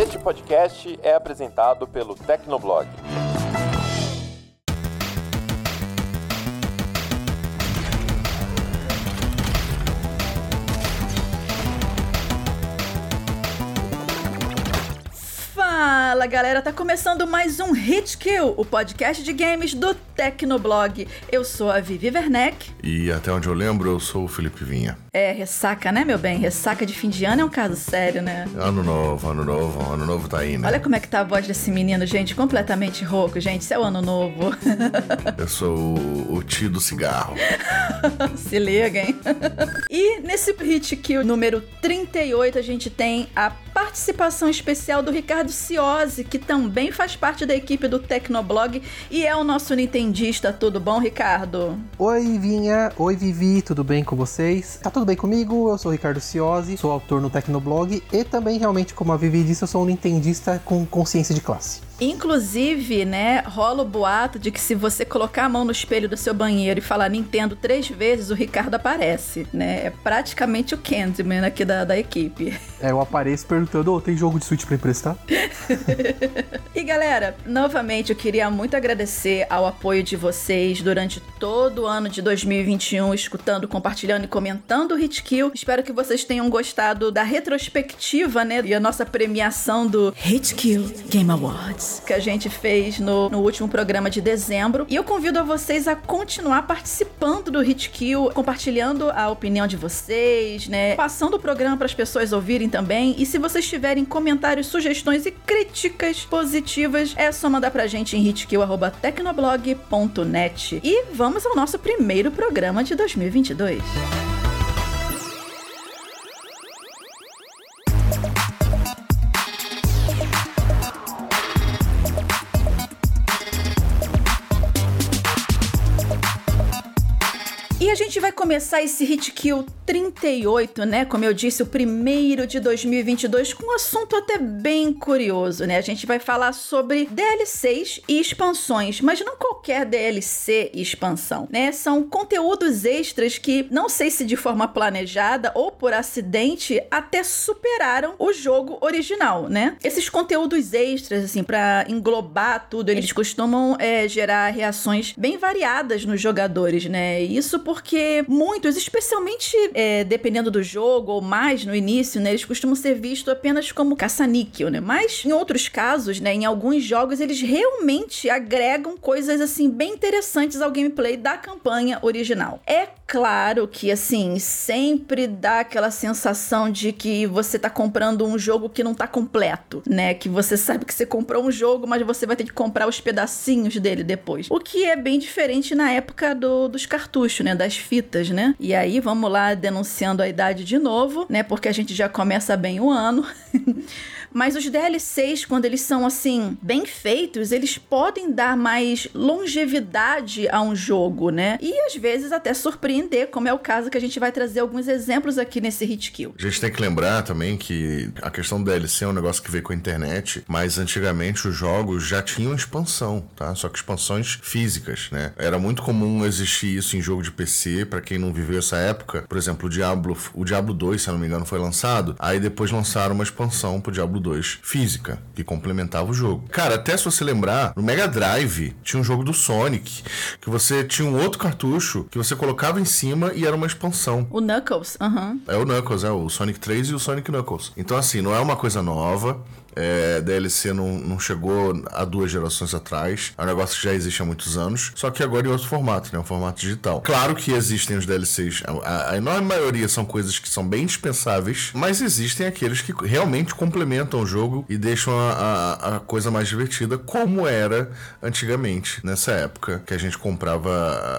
Este podcast é apresentado pelo Tecnoblog. Fala galera, tá começando mais um Hit Kill, o podcast de games do Tecnoblog. Eu sou a Vivi Werneck. E até onde eu lembro, eu sou o Felipe Vinha. É, ressaca, né, meu bem? Ressaca de fim de ano é um caso sério, né? Ano novo, ano novo, ano novo tá aí, né? Olha como é que tá a voz desse menino, gente, completamente rouco, gente. Isso é o ano novo. eu sou o, o tio do cigarro. Se liga, hein? e nesse Hit Kill número 38, a gente tem a participação especial do Ricardo Ciosi, que também faz parte da equipe do Tecnoblog e é o nosso nintendista. Tudo bom, Ricardo? Oi, Vinha. Oi, Vivi. Tudo bem com vocês? Tá tudo bem comigo? Eu sou Ricardo Ciosi, sou autor no Tecnoblog e também, realmente, como a Vivi disse, eu sou um nintendista com consciência de classe. Inclusive, né, rola o boato de que se você colocar a mão no espelho do seu banheiro e falar Nintendo três vezes, o Ricardo aparece, né? É praticamente o Candyman aqui da, da equipe. É, eu apareço perguntando, oh, tem jogo de Switch pra emprestar? e galera, novamente eu queria muito agradecer ao apoio de vocês durante todo o ano de 2021, escutando, compartilhando e comentando o Hitkill. Espero que vocês tenham gostado da retrospectiva, né, e a nossa premiação do Hitkill Game Awards que a gente fez no, no último programa de dezembro. E eu convido a vocês a continuar participando do Hitkill, compartilhando a opinião de vocês, né? Passando o programa para as pessoas ouvirem também. E se vocês tiverem comentários, sugestões e críticas positivas, é só mandar pra gente em hitkill.tecnoblog.net. E vamos ao nosso primeiro programa de 2022. Começar esse Hit Kill 38, né? Como eu disse, o primeiro de 2022, com um assunto até bem curioso, né? A gente vai falar sobre DLCs e expansões, mas não qualquer DLC e expansão, né? São conteúdos extras que, não sei se de forma planejada ou por acidente, até superaram o jogo original, né? Esses conteúdos extras, assim, para englobar tudo, eles costumam é, gerar reações bem variadas nos jogadores, né? Isso porque muitos, especialmente é, dependendo do jogo ou mais no início, né, eles costumam ser vistos apenas como caça-níquel, né? Mas em outros casos, né, em alguns jogos, eles realmente agregam coisas assim bem interessantes ao gameplay da campanha original. É claro que assim, sempre dá aquela sensação de que você tá comprando um jogo que não tá completo, né? Que você sabe que você comprou um jogo, mas você vai ter que comprar os pedacinhos dele depois. O que é bem diferente na época do, dos cartuchos, né? Das fitas, né? E aí, vamos lá denunciando a idade de novo, né? Porque a gente já começa bem o ano. Mas os DLCs, quando eles são assim, bem feitos, eles podem dar mais longevidade a um jogo, né? E às vezes até surpreender, como é o caso que a gente vai trazer alguns exemplos aqui nesse Hit Kill. A gente tem que lembrar também que a questão do DLC é um negócio que veio com a internet, mas antigamente os jogos já tinham expansão, tá? Só que expansões físicas, né? Era muito comum existir isso em jogo de PC, para quem não viveu essa época. Por exemplo, o Diablo, o Diablo 2, se eu não me engano, foi lançado, aí depois lançaram uma expansão pro Diablo 2 física, que complementava o jogo. Cara, até se você lembrar, no Mega Drive tinha um jogo do Sonic, que você tinha um outro cartucho que você colocava em cima e era uma expansão. O Knuckles, aham. Uhum. É o Knuckles, é o Sonic 3 e o Sonic Knuckles. Então, assim, não é uma coisa nova. É, DLC não, não chegou há duas gerações atrás. É um negócio que já existe há muitos anos. Só que agora em outro formato, né? Um formato digital. Claro que existem os DLCs. A, a enorme maioria são coisas que são bem dispensáveis. Mas existem aqueles que realmente complementam o jogo e deixam a, a, a coisa mais divertida, como era antigamente, nessa época que a gente comprava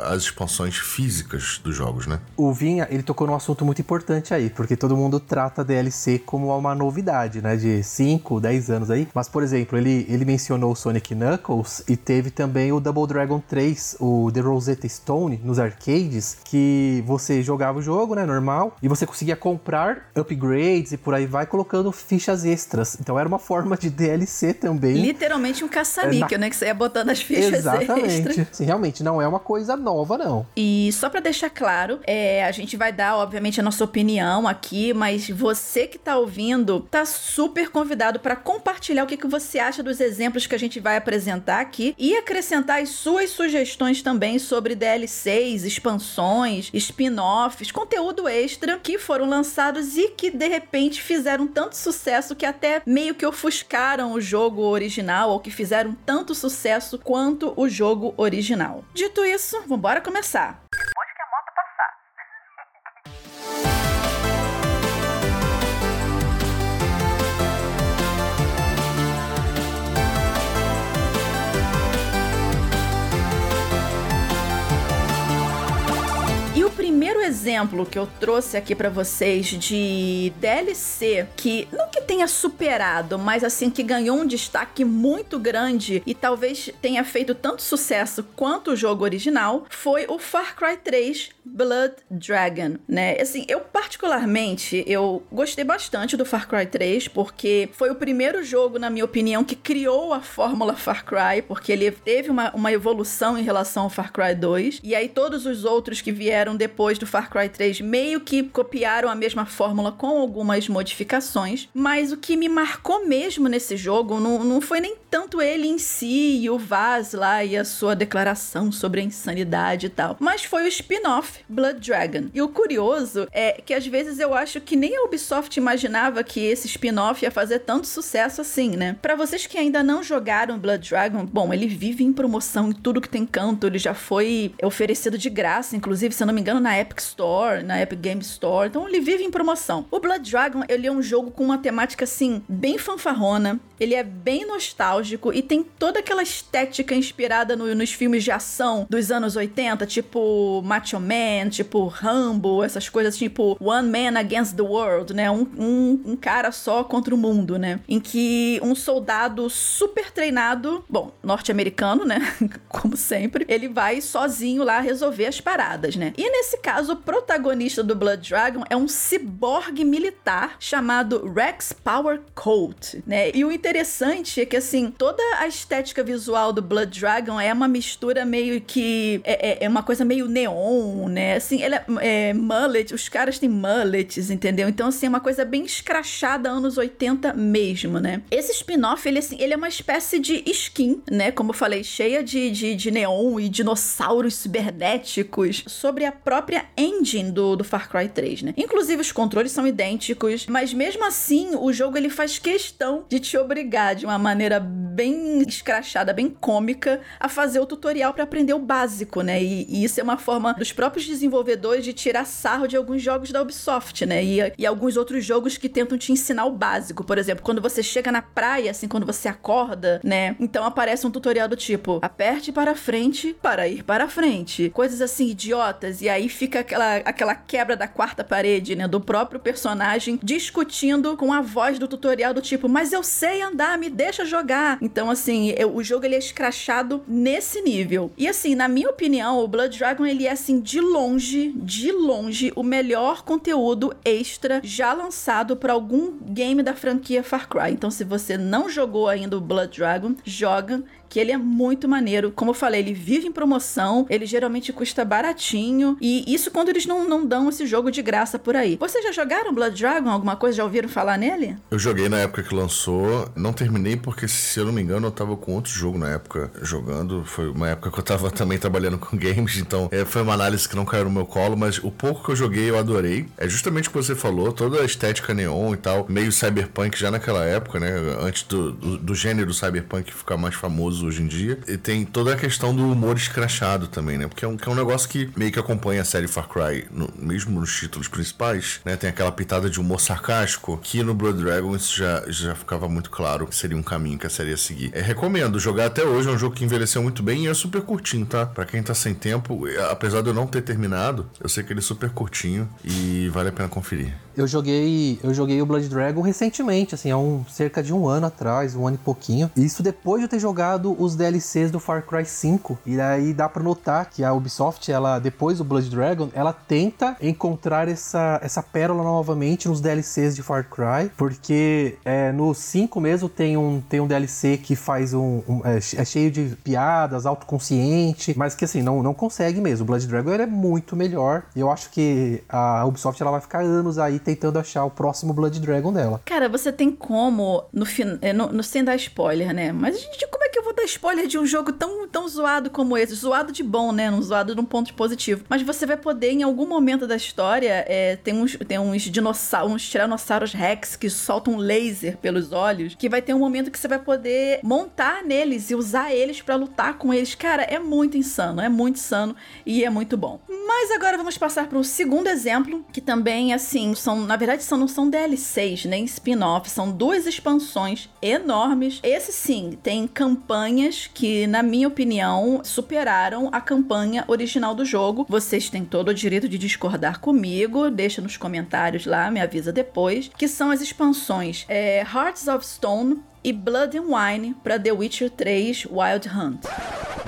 as expansões físicas dos jogos, né? O Vinha, ele tocou num assunto muito importante aí, porque todo mundo trata DLC como uma novidade, né? De 5, 10 anos aí. Mas, por exemplo, ele, ele mencionou o Sonic Knuckles e teve também o Double Dragon 3, o The Rosetta Stone, nos arcades, que você jogava o jogo, né, normal, e você conseguia comprar upgrades e por aí vai colocando fichas extras. Então era uma forma de DLC também. Literalmente um caça-níquel, é, na... né, que você ia botando as fichas Exatamente. extras. Sim, realmente, não é uma coisa nova, não. E só para deixar deixar claro, é, a gente vai dar, obviamente, a nossa opinião aqui, mas você que tá ouvindo, tá super convidado para compartilhar o que, que você acha dos exemplos que a gente vai apresentar aqui e acrescentar as suas sugestões também sobre DLCs, expansões, spin-offs, conteúdo extra que foram lançados e que de repente fizeram tanto sucesso que até meio que ofuscaram o jogo original ou que fizeram tanto sucesso quanto o jogo original. Dito isso, vambora começar. Exemplo que eu trouxe aqui para vocês de DLC que não que tenha superado, mas assim que ganhou um destaque muito grande e talvez tenha feito tanto sucesso quanto o jogo original, foi o Far Cry 3 Blood Dragon, né? Assim, eu particularmente eu gostei bastante do Far Cry 3 porque foi o primeiro jogo, na minha opinião, que criou a fórmula Far Cry, porque ele teve uma, uma evolução em relação ao Far Cry 2 e aí todos os outros que vieram depois do Far Cry 3 meio que copiaram a mesma fórmula com algumas modificações, mas o que me marcou mesmo nesse jogo não, não foi nem tanto ele em si e o Vaz lá e a sua declaração sobre a insanidade e tal, mas foi o spin-off Blood Dragon. E o curioso é que às vezes eu acho que nem a Ubisoft imaginava que esse spin-off ia fazer tanto sucesso assim, né? Para vocês que ainda não jogaram Blood Dragon, bom, ele vive em promoção em tudo que tem canto, ele já foi oferecido de graça, inclusive, se eu não me engano, na Epic Store, na Epic Game Store. Então ele vive em promoção. O Blood Dragon, ele é um jogo com uma temática assim bem fanfarrona, ele é bem nostálgico e tem toda aquela estética inspirada no, nos filmes de ação dos anos 80, tipo Macho Man, tipo Rambo, essas coisas tipo One Man Against the World, né? Um, um, um cara só contra o mundo, né? Em que um soldado super treinado, bom, norte-americano, né? Como sempre, ele vai sozinho lá resolver as paradas, né? E nesse caso, o protagonista do Blood Dragon é um ciborgue militar chamado Rex Power Coat, né? E o interessante é que, assim, toda a estética visual do Blood Dragon é uma mistura meio que. É, é, é uma coisa meio neon, né? Assim, ele é, é, mullet, os caras têm mullets, entendeu? Então, assim, é uma coisa bem escrachada anos 80 mesmo, né? Esse spin-off, ele, assim, ele é uma espécie de skin, né? Como eu falei, cheia de, de, de neon e dinossauros cibernéticos sobre a própria engine do, do Far Cry 3, né? Inclusive, os controles são idênticos, mas mesmo assim, o jogo ele faz questão de te obrigar obrigar de uma maneira bem escrachada, bem cômica, a fazer o tutorial para aprender o básico, né? E, e, isso é uma forma dos próprios desenvolvedores de tirar sarro de alguns jogos da Ubisoft, né? E, e alguns outros jogos que tentam te ensinar o básico. Por exemplo, quando você chega na praia, assim, quando você acorda, né? Então aparece um tutorial do tipo: aperte para frente para ir para frente. Coisas assim idiotas. E aí fica aquela, aquela quebra da quarta parede, né? Do próprio personagem discutindo com a voz do tutorial do tipo: mas eu sei andar, me deixa jogar. Então, assim, eu, o jogo ele é escrachado nesse nível. E assim, na minha opinião, o Blood Dragon ele é assim de longe, de longe o melhor conteúdo extra já lançado para algum game da franquia Far Cry. Então, se você não jogou ainda o Blood Dragon, joga que ele é muito maneiro. Como eu falei, ele vive em promoção, ele geralmente custa baratinho. E isso quando eles não, não dão esse jogo de graça por aí. Vocês já jogaram Blood Dragon? Alguma coisa? Já ouviram falar nele? Eu joguei na época que lançou. Não terminei porque, se eu não me engano, eu tava com outro jogo na época jogando. Foi uma época que eu tava também trabalhando com games, então é, foi uma análise que não caiu no meu colo, mas o pouco que eu joguei eu adorei. É justamente o que você falou, toda a estética neon e tal, meio cyberpunk já naquela época, né? Antes do, do, do gênero cyberpunk ficar mais famoso hoje em dia. E tem toda a questão do humor escrachado também, né? Porque é um, que é um negócio que meio que acompanha a série Far Cry, no, mesmo nos títulos principais, né? Tem aquela pitada de humor sarcástico, que no Blood Dragon isso já, já ficava muito claro que seria um caminho que a série ia seguir. É, recomendo jogar até hoje, é um jogo que envelheceu muito bem e é super curtinho, tá? Pra quem tá sem tempo, apesar de eu não ter terminado, eu sei que ele é super curtinho e vale a pena conferir. Eu joguei, eu joguei o Blood Dragon recentemente, assim, há um cerca de um ano atrás, um ano e pouquinho. Isso depois de eu ter jogado os DLCs do Far Cry 5. E aí dá para notar que a Ubisoft, ela depois do Blood Dragon, ela tenta encontrar essa, essa pérola novamente nos DLCs de Far Cry, porque é, no 5 mesmo tem um, tem um DLC que faz um, um é, é, cheio de piadas, autoconsciente, mas que assim não, não consegue mesmo. O Blood Dragon é muito melhor. E eu acho que a Ubisoft ela vai ficar anos aí tentando achar o próximo Blood Dragon dela. Cara, você tem como no, é, no, sem dar spoiler, né? Mas gente como é que eu vou dar spoiler de um jogo tão, tão zoado como esse? Zoado de bom, né? Não zoado de um ponto positivo. Mas você vai poder, em algum momento da história, é, tem uns, tem uns dinossauros, uns tiranossauros rex que soltam laser pelos olhos, que vai ter um momento que você vai poder montar neles e usar eles para lutar com eles. Cara, é muito insano, é muito insano e é muito bom. Mas agora vamos passar para o segundo exemplo, que também, assim, são, na verdade, são, não são DLCs, nem spin-off, são duas expansões enormes. Esse sim, tem campanhas que, na minha opinião, superaram a campanha original do jogo. Vocês têm todo o direito de discordar comigo, deixa nos comentários lá, me avisa depois, que são as expansões é, Hearts of Stone e Blood and Wine para The Witcher 3 Wild Hunt.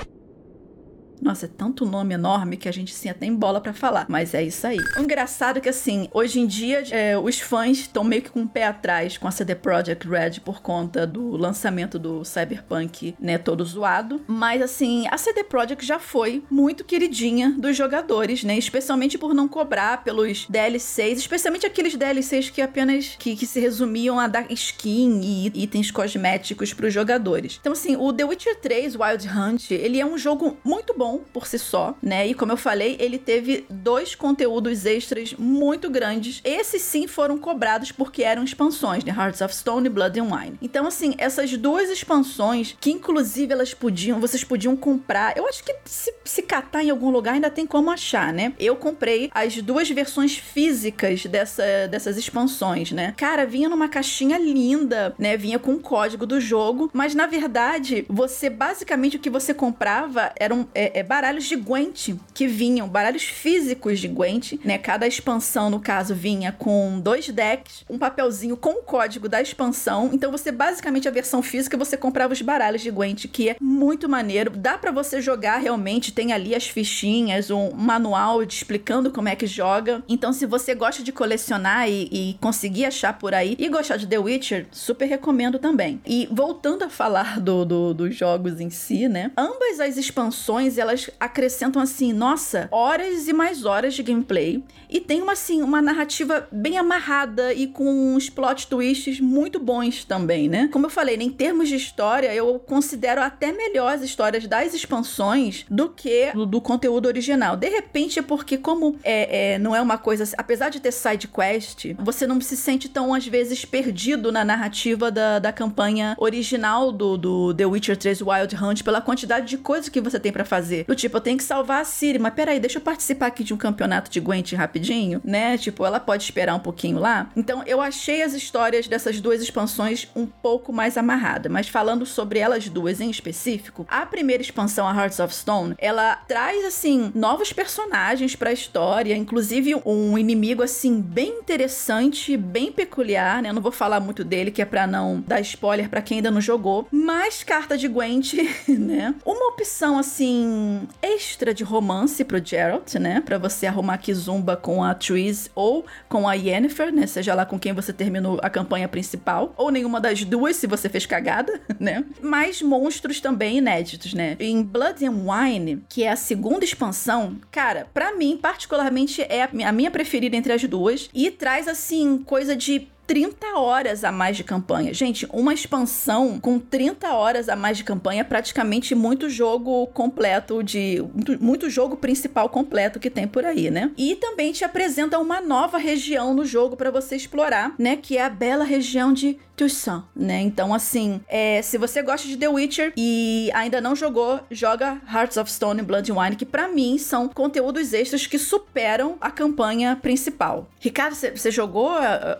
Nossa, é tanto nome enorme que a gente sim até bola para falar, mas é isso aí. O engraçado é que assim, hoje em dia é, os fãs estão meio que com o pé atrás com a CD Projekt Red por conta do lançamento do Cyberpunk, né, todo zoado, mas assim, a CD Projekt já foi muito queridinha dos jogadores, né, especialmente por não cobrar pelos DLCs, especialmente aqueles DLCs que apenas que, que se resumiam a dar skin e itens cosméticos para os jogadores. Então assim, o The Witcher 3 Wild Hunt, ele é um jogo muito bom bom por si só, né? E como eu falei, ele teve dois conteúdos extras muito grandes. Esses sim foram cobrados porque eram expansões, né? Hearts of Stone e Blood and Wine. Então, assim, essas duas expansões, que inclusive elas podiam, vocês podiam comprar. Eu acho que se, se catar em algum lugar ainda tem como achar, né? Eu comprei as duas versões físicas dessa, dessas expansões, né? Cara, vinha numa caixinha linda, né? Vinha com o código do jogo, mas na verdade, você basicamente o que você comprava eram é, é, baralhos de Gwent que vinham, baralhos físicos de Gwent, né? Cada expansão, no caso, vinha com dois decks, um papelzinho com o código da expansão. Então você basicamente a versão física você comprava os baralhos de Gwent, que é muito maneiro. Dá para você jogar realmente, tem ali as fichinhas, um manual explicando como é que joga. Então se você gosta de colecionar e, e conseguir achar por aí e gostar de The Witcher, super recomendo também. E voltando a falar do, do, dos jogos em si, né? Ambas as expansões elas elas acrescentam assim, nossa, horas e mais horas de gameplay e tem uma assim, uma narrativa bem amarrada e com uns plot twists muito bons também, né? Como eu falei, em termos de história, eu considero até melhor as histórias das expansões do que do, do conteúdo original. De repente é porque como é, é, não é uma coisa, apesar de ter side quest, você não se sente tão às vezes perdido na narrativa da, da campanha original do, do The Witcher 3 Wild Hunt pela quantidade de coisas que você tem para fazer. Do tipo, eu tenho que salvar a Siri, mas peraí, deixa eu participar aqui de um campeonato de Gwent rapidinho, né? Tipo, ela pode esperar um pouquinho lá. Então, eu achei as histórias dessas duas expansões um pouco mais amarradas, mas falando sobre elas duas em específico, a primeira expansão, a Hearts of Stone, ela traz, assim, novos personagens pra história, inclusive um inimigo, assim, bem interessante, bem peculiar, né? Eu não vou falar muito dele, que é pra não dar spoiler para quem ainda não jogou, mas carta de Gwent, né? Uma opção, assim, extra de romance pro Geralt, né? Pra você arrumar Kizumba com a Tris ou com a Yennefer, né? Seja lá com quem você terminou a campanha principal. Ou nenhuma das duas, se você fez cagada, né? Mais monstros também inéditos, né? Em Blood and Wine, que é a segunda expansão, cara, para mim, particularmente, é a minha preferida entre as duas. E traz, assim, coisa de 30 horas a mais de campanha. Gente, uma expansão com 30 horas a mais de campanha é praticamente muito jogo completo de. Muito, jogo principal completo que tem por aí, né? E também te apresenta uma nova região no jogo para você explorar, né? Que é a bela região de Toussaint, né? Então, assim, é, se você gosta de The Witcher e ainda não jogou, joga Hearts of Stone e Blood and Wine, que para mim são conteúdos extras que superam a campanha principal. Ricardo, você jogou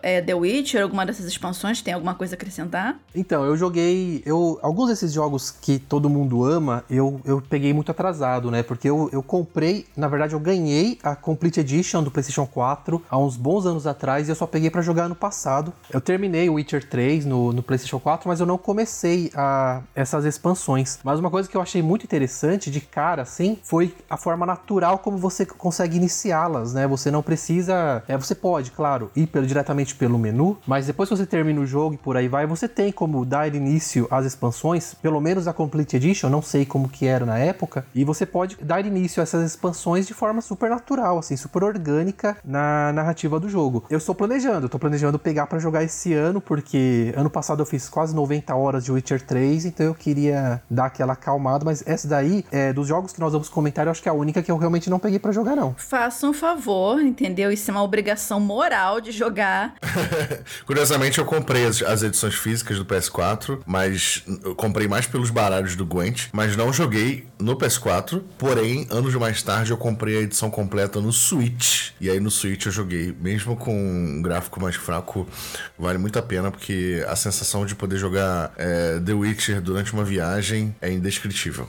é, The Witcher, alguma dessas expansões? Tem alguma coisa a acrescentar? Então, eu joguei. Eu, alguns desses jogos que todo mundo ama, eu, eu peguei muito atrasado, né? Porque eu, eu comprei, na verdade, eu ganhei a Complete Edition do PlayStation 4 há uns bons anos atrás e eu só peguei para jogar no passado. Eu terminei o Witcher 3 3, no, no PlayStation 4, mas eu não comecei a, essas expansões. Mas uma coisa que eu achei muito interessante de cara, assim, foi a forma natural como você consegue iniciá-las, né? Você não precisa. É, você pode, claro, ir pelo, diretamente pelo menu, mas depois que você termina o jogo e por aí vai, você tem como dar início às expansões, pelo menos a Complete Edition, não sei como que era na época, e você pode dar início a essas expansões de forma super natural, assim, super orgânica na narrativa do jogo. Eu estou planejando, estou planejando pegar para jogar esse ano, porque ano passado eu fiz quase 90 horas de Witcher 3, então eu queria dar aquela acalmada, mas essa daí, é, dos jogos que nós vamos comentar, eu acho que é a única que eu realmente não peguei para jogar, não. Faça um favor, entendeu? Isso é uma obrigação moral de jogar. Curiosamente, eu comprei as, as, edições físicas do PS4, mas eu comprei mais pelos baralhos do Gwent, mas não joguei no PS4. Porém, anos mais tarde, eu comprei a edição completa no Switch. E aí no Switch eu joguei, mesmo com um gráfico mais fraco, vale muito a pena, porque a sensação de poder jogar é, The Witcher durante uma viagem é indescritível.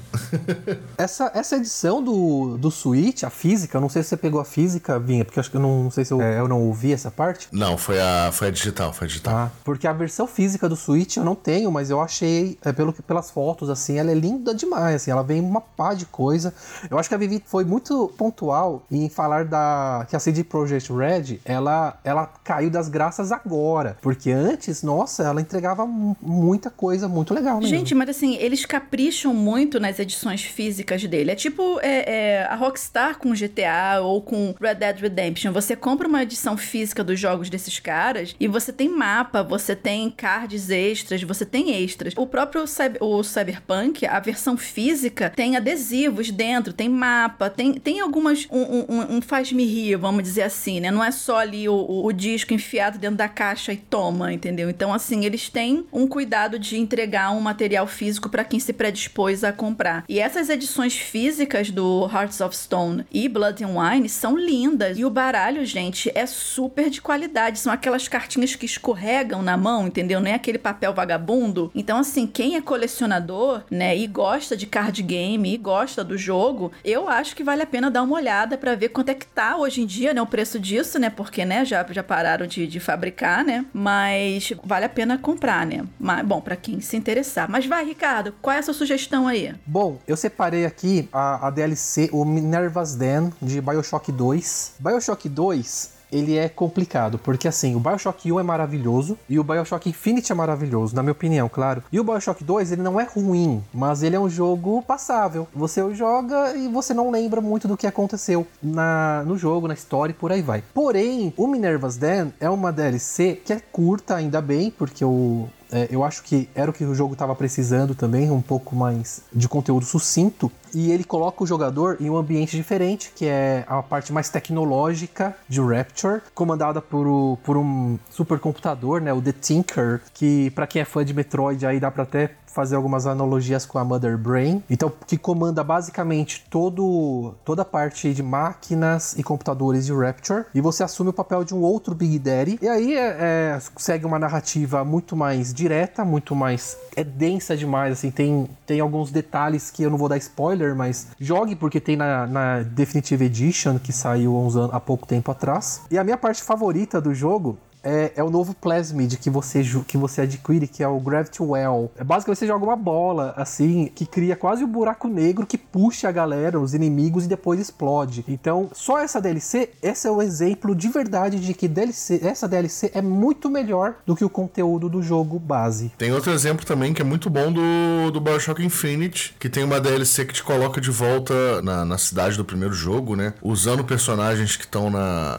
essa, essa edição do, do Switch, a física, eu não sei se você pegou a física, Vinha, porque acho que eu não, não sei se eu, é, eu não ouvi essa parte. Não, foi a, foi a digital, foi a digital. Ah, porque a versão física do Switch eu não tenho, mas eu achei, é, pelo, pelas fotos, assim, ela é linda demais, assim, ela vem uma pá de coisa. Eu acho que a Vivi foi muito pontual em falar da que a CD Projekt Red, ela, ela caiu das graças agora, porque antes, nossa, ela entregava muita coisa muito legal mesmo. Gente, mas assim, eles capricham muito nas edições físicas dele. É tipo é, é, a Rockstar com GTA ou com Red Dead Redemption. Você compra uma edição física dos jogos desses caras e você tem mapa, você tem cards extras, você tem extras. O próprio o Cyberpunk, a versão física, tem adesivos dentro, tem mapa, tem, tem algumas. Um, um, um faz-me rir, vamos dizer assim, né? Não é só ali o, o, o disco enfiado dentro da caixa e toma, entendeu? Então, assim, eles têm um cuidado de entregar um material físico para quem se predispôs a comprar. E essas edições físicas do Hearts of Stone e Blood and Wine são lindas. E o baralho, gente, é super de qualidade. São aquelas cartinhas que escorregam na mão, entendeu? Nem é aquele papel vagabundo. Então, assim, quem é colecionador, né, e gosta de card game e gosta do jogo, eu acho que vale a pena dar uma olhada para ver quanto é que tá hoje em dia, né, o preço disso, né, porque, né, já, já pararam de, de fabricar, né, mas vale a pena comprar, né. Mas, bom, para quem se interessar. Mas vai, Ricardo, qual é a sua sugestão aí? Bom, eu separei aqui a, a DLC, o Minerva's Den, de Bioshock 2. Bioshock 2 ele é complicado, porque assim, o BioShock 1 é maravilhoso e o BioShock Infinite é maravilhoso, na minha opinião, claro. E o BioShock 2, ele não é ruim, mas ele é um jogo passável. Você o joga e você não lembra muito do que aconteceu na, no jogo, na história e por aí vai. Porém, o Minerva's Den é uma DLC que é curta, ainda bem, porque o, é, eu acho que era o que o jogo estava precisando também, um pouco mais de conteúdo sucinto. E ele coloca o jogador em um ambiente diferente, que é a parte mais tecnológica de Rapture, comandada por, o, por um supercomputador, né, o The Tinker, que para quem é fã de Metroid aí dá para até fazer algumas analogias com a Mother Brain. Então, que comanda basicamente todo, toda a parte de máquinas e computadores de Rapture. E você assume o papel de um outro Big Daddy. E aí é, é, segue uma narrativa muito mais direta, muito mais. É densa demais, assim. Tem, tem alguns detalhes que eu não vou dar spoiler, mas jogue porque tem na, na Definitive Edition que saiu há pouco tempo atrás. E a minha parte favorita do jogo é, é, o novo Plasmid que você, que você adquire, que é o Gravity Well. É basicamente você joga uma bola, assim, que cria quase um buraco negro que puxa a galera, os inimigos, e depois explode. Então, só essa DLC, esse é o exemplo de verdade de que DLC, essa DLC é muito melhor do que o conteúdo do jogo base. Tem outro exemplo também que é muito bom do, do Bioshock Infinite, que tem uma DLC que te coloca de volta na, na cidade do primeiro jogo, né? Usando personagens que estão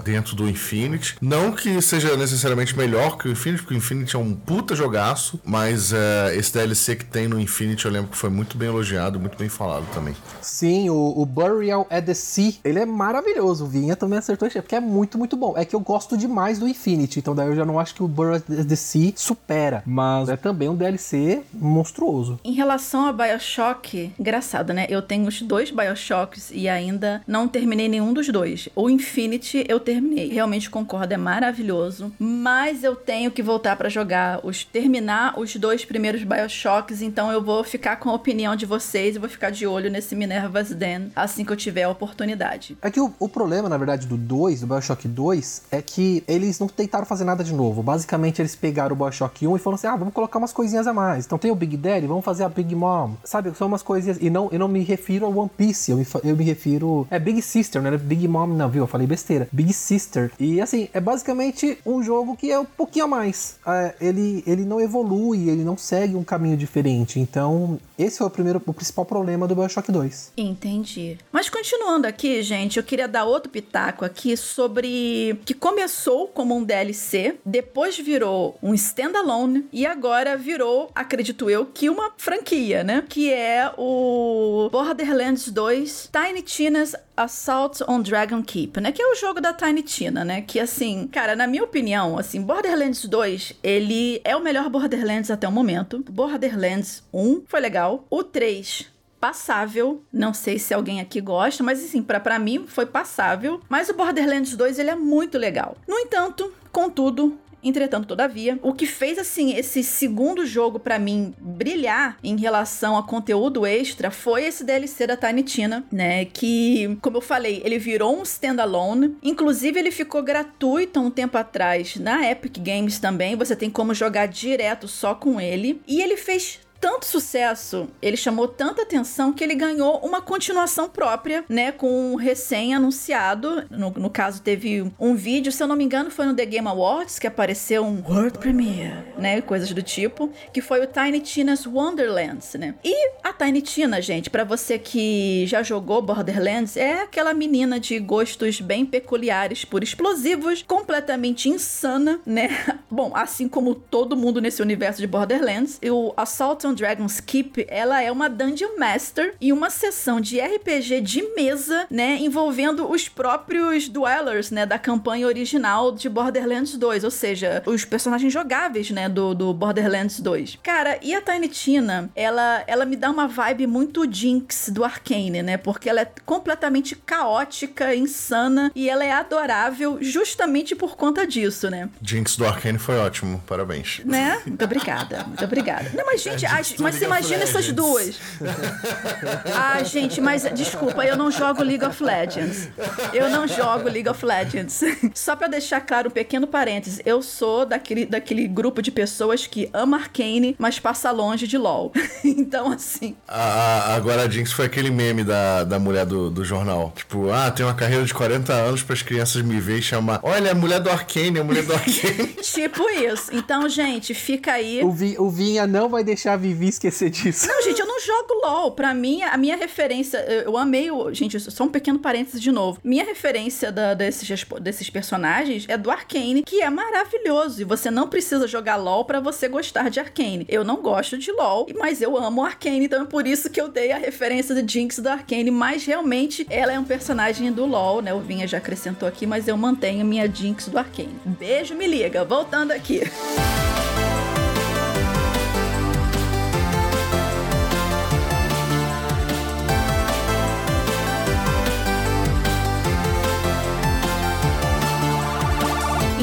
dentro do Infinite. Não que seja necessário necessariamente melhor que o Infinity, porque o Infinity é um puta jogaço, mas é, esse DLC que tem no Infinity eu lembro que foi muito bem elogiado, muito bem falado também. Sim, o, o Burial at the Sea, ele é maravilhoso. O Vinha também acertou isso, porque é muito, muito bom. É que eu gosto demais do Infinity, então daí eu já não acho que o Burial at the Sea supera, mas é também um DLC monstruoso. Em relação a Bioshock, engraçado, né? Eu tenho os dois Bioshocks e ainda não terminei nenhum dos dois. O Infinity eu terminei. Realmente concordo, é maravilhoso mas eu tenho que voltar para jogar os terminar os dois primeiros BioShocks, então eu vou ficar com a opinião de vocês e vou ficar de olho nesse Minerva's Den assim que eu tiver a oportunidade. É que o, o problema, na verdade, do 2, do BioShock 2, é que eles não tentaram fazer nada de novo. Basicamente, eles pegaram o BioShock 1 e falaram assim: "Ah, vamos colocar umas coisinhas a mais. Então tem o Big Daddy, vamos fazer a Big Mom". Sabe, são umas coisinhas e não eu não me refiro ao One Piece, eu me, eu me refiro é Big Sister, não era Big Mom, não, viu? Eu falei besteira. Big Sister. E assim, é basicamente um jogo que é um pouquinho a mais. É, ele, ele não evolui, ele não segue um caminho diferente. Então, esse foi o primeiro, o principal problema do Bioshock 2. Entendi. Mas continuando aqui, gente, eu queria dar outro pitaco aqui sobre que começou como um DLC, depois virou um standalone e agora virou, acredito eu, que uma franquia, né? Que é o Borderlands 2 Tiny Tina's Assault on Dragon Keep, né? Que é o jogo da Tiny Tina, né? Que assim, cara, na minha opinião, assim, Borderlands 2, ele é o melhor Borderlands até o momento. Borderlands 1 foi legal. O 3 passável. Não sei se alguém aqui gosta, mas assim, para mim foi passável. Mas o Borderlands 2 ele é muito legal. No entanto, contudo, Entretanto, todavia, o que fez assim esse segundo jogo para mim brilhar em relação a conteúdo extra foi esse DLC da Tiny Tina, né? Que, como eu falei, ele virou um standalone. Inclusive, ele ficou gratuito um tempo atrás na Epic Games também. Você tem como jogar direto só com ele. E ele fez tanto sucesso, ele chamou tanta atenção que ele ganhou uma continuação própria, né? Com um recém-anunciado. No, no, caso, teve um vídeo, se eu não me engano, foi no The Game Awards que apareceu um World Premiere, né? Coisas do tipo, que foi o Tiny Tina's Wonderlands, né? E a Tiny Tina, gente, para você que já jogou Borderlands, é aquela menina de gostos bem peculiares por explosivos, completamente insana, né? Bom, assim como todo mundo nesse universo de Borderlands, o Assault on Dragon's Keep, ela é uma Dungeon Master e uma sessão de RPG de mesa, né, envolvendo os próprios Dwellers, né, da campanha original de Borderlands 2, ou seja, os personagens jogáveis, né, do, do Borderlands 2. Cara, e a Tiny Tina, ela, ela me dá uma vibe muito Jinx do Arcane, né, porque ela é completamente caótica, insana e ela é adorável justamente por conta disso, né. Jinx do Arcane foi ótimo, parabéns. Né? Muito obrigada, muito obrigada. Não, mas gente, as, mas você imagina essas duas. ah, gente, mas desculpa, eu não jogo League of Legends. Eu não jogo League of Legends. Só para deixar claro um pequeno parênteses, eu sou daquele, daquele grupo de pessoas que ama Arcane, mas passa longe de LoL. então, assim. Ah, agora a Jinx foi aquele meme da, da mulher do, do jornal. Tipo, ah, tem uma carreira de 40 anos para as crianças me ver e chamar. Olha, a mulher do Arcane, a mulher do Arcane. tipo isso. Então, gente, fica aí. O, Vi, o Vinha não vai deixar a Vivi esquecer disso. Não, gente, eu não jogo LOL. Pra mim, a minha referência. Eu amei o. Gente, só um pequeno parênteses de novo. Minha referência da, desses, desses personagens é do Arcane, que é maravilhoso. E você não precisa jogar LOL para você gostar de Arcane. Eu não gosto de LOL, mas eu amo Arcane, então é por isso que eu dei a referência de Jinx do Arcane. Mas realmente ela é um personagem do LOL, né? O Vinha já acrescentou aqui, mas eu mantenho minha Jinx do Arcane. Beijo, me liga. Voltando aqui.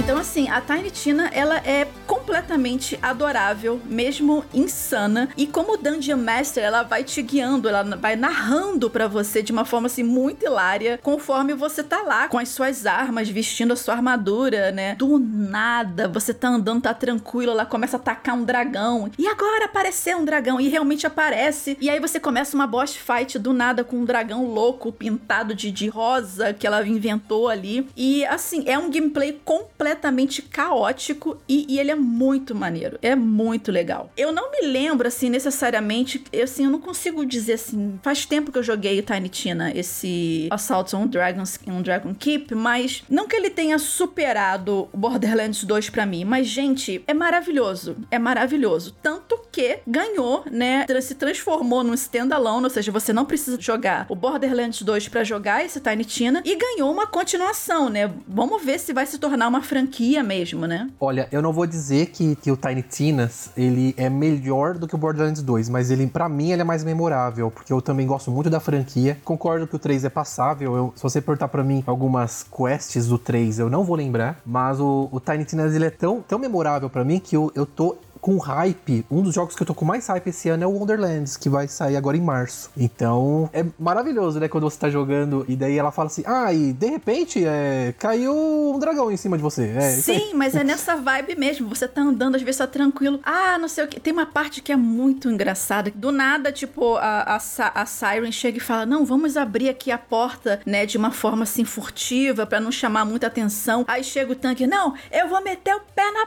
Então, assim, a Tiny Tina, ela é completamente adorável, mesmo insana. E como Dungeon Master, ela vai te guiando, ela vai narrando para você de uma forma, assim, muito hilária, conforme você tá lá com as suas armas, vestindo a sua armadura, né? Do nada, você tá andando, tá tranquilo, ela começa a atacar um dragão. E agora apareceu um dragão, e realmente aparece. E aí você começa uma boss fight do nada com um dragão louco, pintado de, de rosa, que ela inventou ali. E, assim, é um gameplay completamente caótico e, e, ele é muito maneiro. É muito legal. Eu não me lembro, assim, necessariamente. Eu, assim, eu não consigo dizer assim. Faz tempo que eu joguei o Tiny Tina, esse Assault on Dragons, on Dragon Keep, mas não que ele tenha superado o Borderlands 2 para mim, mas, gente, é maravilhoso. É maravilhoso. Tanto que ganhou, né, se transformou num standalone, ou seja, você não precisa jogar o Borderlands 2 para jogar esse Tiny Tina e ganhou uma continuação, né? Vamos ver se vai se tornar uma franquia mesmo, né? Olha, eu não vou dizer que, que o Tiny Tinas ele é melhor do que o Borderlands 2, mas ele para mim ele é mais memorável, porque eu também gosto muito da franquia. Concordo que o 3 é passável. Eu, se você perguntar para mim algumas quests do 3, eu não vou lembrar, mas o, o Tiny Tinas ele é tão, tão memorável para mim que eu, eu tô com hype. Um dos jogos que eu tô com mais hype esse ano é o Wonderlands, que vai sair agora em março. Então, é maravilhoso, né? Quando você tá jogando e daí ela fala assim: ah, e de repente é, caiu um dragão em cima de você. É, Sim, mas é nessa vibe mesmo. Você tá andando, às vezes tá tranquilo. Ah, não sei o que. Tem uma parte que é muito engraçada. Do nada, tipo, a, a, a Siren chega e fala: não, vamos abrir aqui a porta, né, de uma forma assim furtiva, para não chamar muita atenção. Aí chega o tanque: não, eu vou meter o pé na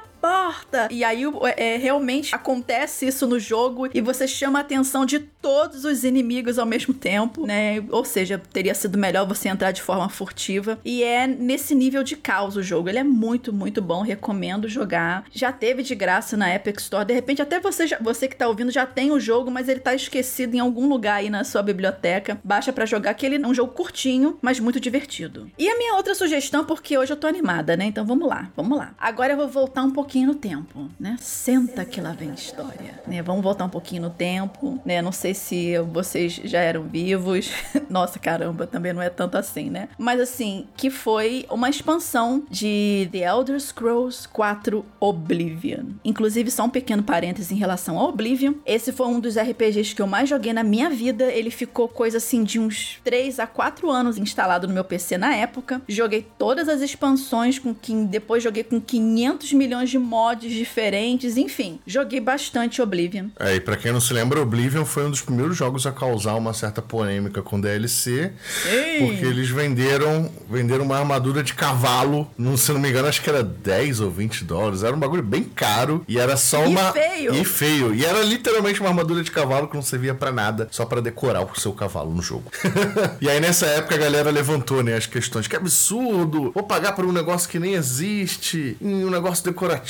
E aí é, realmente acontece isso no jogo e você chama a atenção de todos os inimigos ao mesmo tempo, né? Ou seja, teria sido melhor você entrar de forma furtiva. E é nesse nível de caos o jogo. Ele é muito, muito bom. Recomendo jogar. Já teve de graça na Epic Store. De repente, até você, já, você que tá ouvindo já tem o jogo, mas ele tá esquecido em algum lugar aí na sua biblioteca. Baixa para jogar, que ele é um jogo curtinho, mas muito divertido. E a minha outra sugestão, porque hoje eu tô animada, né? Então vamos lá, vamos lá. Agora eu vou voltar um pouquinho pouquinho no tempo, né? Senta que lá vem história, né? Vamos voltar um pouquinho no tempo, né? Não sei se vocês já eram vivos. Nossa, caramba, também não é tanto assim, né? Mas assim, que foi uma expansão de The Elder Scrolls 4 Oblivion. Inclusive, só um pequeno parêntese em relação ao Oblivion. Esse foi um dos RPGs que eu mais joguei na minha vida. Ele ficou coisa assim de uns 3 a 4 anos instalado no meu PC na época. Joguei todas as expansões com que depois joguei com 500 milhões de mods diferentes, enfim. Joguei bastante Oblivion. É, e pra quem não se lembra, Oblivion foi um dos primeiros jogos a causar uma certa polêmica com DLC. Sim. Porque eles venderam, venderam uma armadura de cavalo, não, se não me engano, acho que era 10 ou 20 dólares. Era um bagulho bem caro e era só uma. E feio. E feio. E era literalmente uma armadura de cavalo que não servia para nada, só para decorar o seu cavalo no jogo. e aí nessa época a galera levantou, né, as questões. Que absurdo! Vou pagar por um negócio que nem existe, um negócio decorativo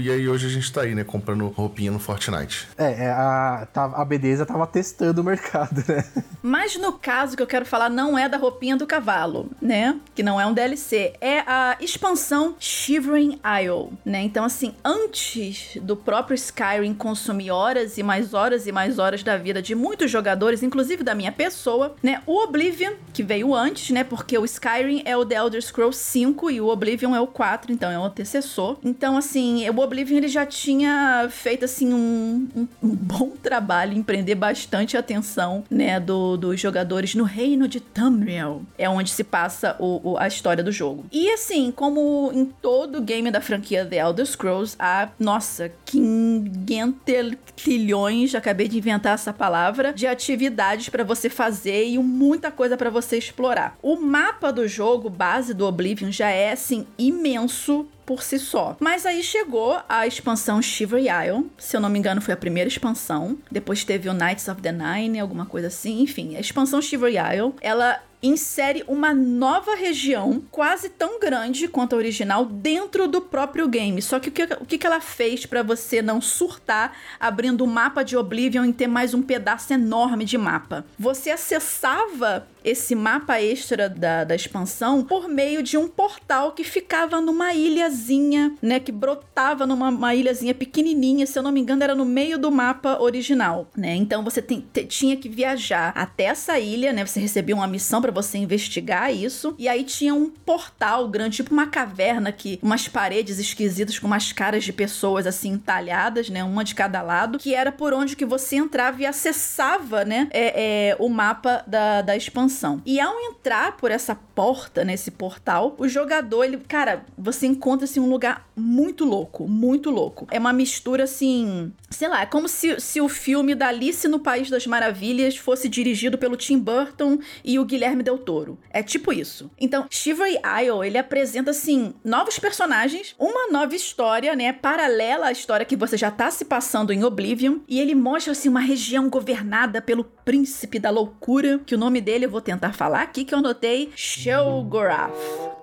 e aí hoje a gente tá aí, né, comprando roupinha no Fortnite. É, é a, tá, a Bethesda tava testando o mercado, né? Mas no caso que eu quero falar não é da roupinha do cavalo, né? Que não é um DLC, é a expansão Shivering Isle, né? Então assim, antes do próprio Skyrim consumir horas e mais horas e mais horas da vida de muitos jogadores, inclusive da minha pessoa, né? O Oblivion, que veio antes, né? Porque o Skyrim é o The Elder Scrolls 5 e o Oblivion é o 4, então é o antecessor. Então assim, o Oblivion ele já tinha feito assim um, um, um bom trabalho em prender bastante atenção, né, do, dos jogadores no reino de Tamriel. É onde se passa o, o, a história do jogo. E assim, como em todo game da franquia The Elder Scrolls, há, nossa, 500 trilhões, acabei de inventar essa palavra, de atividades para você fazer e muita coisa para você explorar. O mapa do jogo base do Oblivion já é assim imenso por si só. Mas aí chegou a expansão Shivery Isle, se eu não me engano foi a primeira expansão. Depois teve o Knights of the Nine, alguma coisa assim. Enfim, a expansão Shivery Isle, ela insere uma nova região quase tão grande quanto a original dentro do próprio game. Só que o que, o que ela fez para você não surtar abrindo o mapa de Oblivion e ter mais um pedaço enorme de mapa? Você acessava esse mapa extra da, da expansão por meio de um portal que ficava numa ilhazinha, né? Que brotava numa ilhazinha pequenininha, se eu não me engano, era no meio do mapa original, né? Então você tem, tinha que viajar até essa ilha, né? Você recebia uma missão para você investigar isso. E aí tinha um portal grande, tipo uma caverna que umas paredes esquisitas com umas caras de pessoas assim entalhadas, né? Uma de cada lado, que era por onde que você entrava e acessava, né? É, é, o mapa da, da expansão. E ao entrar por essa porta, nesse portal, o jogador, ele, cara, você encontra assim um lugar muito louco, muito louco. É uma mistura assim, sei lá, é como se, se o filme da Alice no País das Maravilhas fosse dirigido pelo Tim Burton e o Guilherme Guilherme Del Toro. É tipo isso. Então, Shivery Isle, ele apresenta, assim, novos personagens, uma nova história, né, paralela à história que você já tá se passando em Oblivion, e ele mostra, assim, uma região governada pelo príncipe da loucura, que o nome dele eu vou tentar falar aqui, que eu anotei, Shogorath.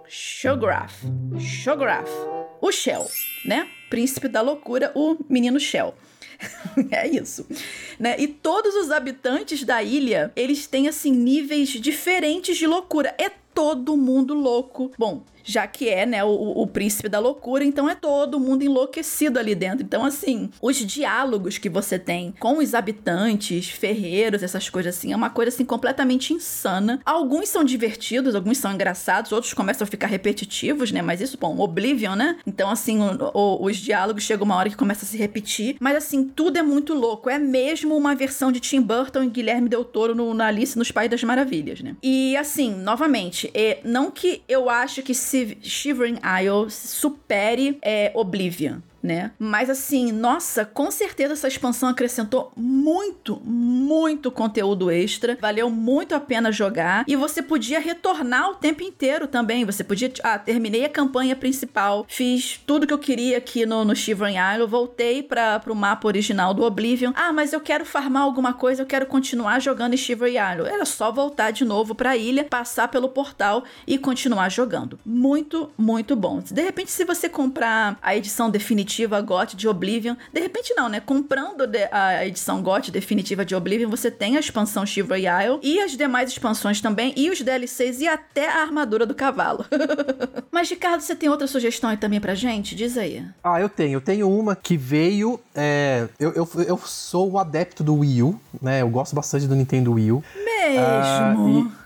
Shogorath. Shogorath. O Shell, né? príncipe da loucura, o menino Shell. é isso. Né? E todos os habitantes da ilha, eles têm assim níveis diferentes de loucura. É todo mundo louco. Bom, já que é, né, o, o, príncipe da loucura, então é todo mundo enlouquecido ali dentro. Então, assim, os diálogos que você tem com os habitantes, ferreiros, essas coisas assim, é uma coisa assim completamente insana. Alguns são divertidos, alguns são engraçados, outros começam a ficar repetitivos, né? Mas isso, bom, Oblivion, né? Então, assim, o, o, os diálogos chegam uma hora que começa a se repetir, mas assim, tudo é muito louco. É mesmo uma versão de Tim Burton e Guilherme Del Toro no, na Alice nos Pais das Maravilhas, né? E assim, novamente, é, não que eu acho que se Shivering Isle supere é, Oblivion né? Mas assim, nossa, com certeza essa expansão acrescentou muito, muito conteúdo extra. Valeu muito a pena jogar. E você podia retornar o tempo inteiro também. Você podia. Ah, terminei a campanha principal, fiz tudo que eu queria aqui no, no Shivering Isle, voltei para o mapa original do Oblivion. Ah, mas eu quero farmar alguma coisa, eu quero continuar jogando em Shivering Isle. Era só voltar de novo para a ilha, passar pelo portal e continuar jogando. Muito, muito bom. De repente, se você comprar a edição definitiva definitiva GOT de Oblivion. De repente não, né? Comprando a edição GOT definitiva de Oblivion, você tem a expansão Chivalry Isle e as demais expansões também, e os DLCs e até a armadura do cavalo. Mas, Ricardo, você tem outra sugestão aí também pra gente? Diz aí. Ah, eu tenho. Eu tenho uma que veio... É, eu, eu, eu sou um adepto do Wii U, né? Eu gosto bastante do Nintendo Wii U. Mesmo? Ah,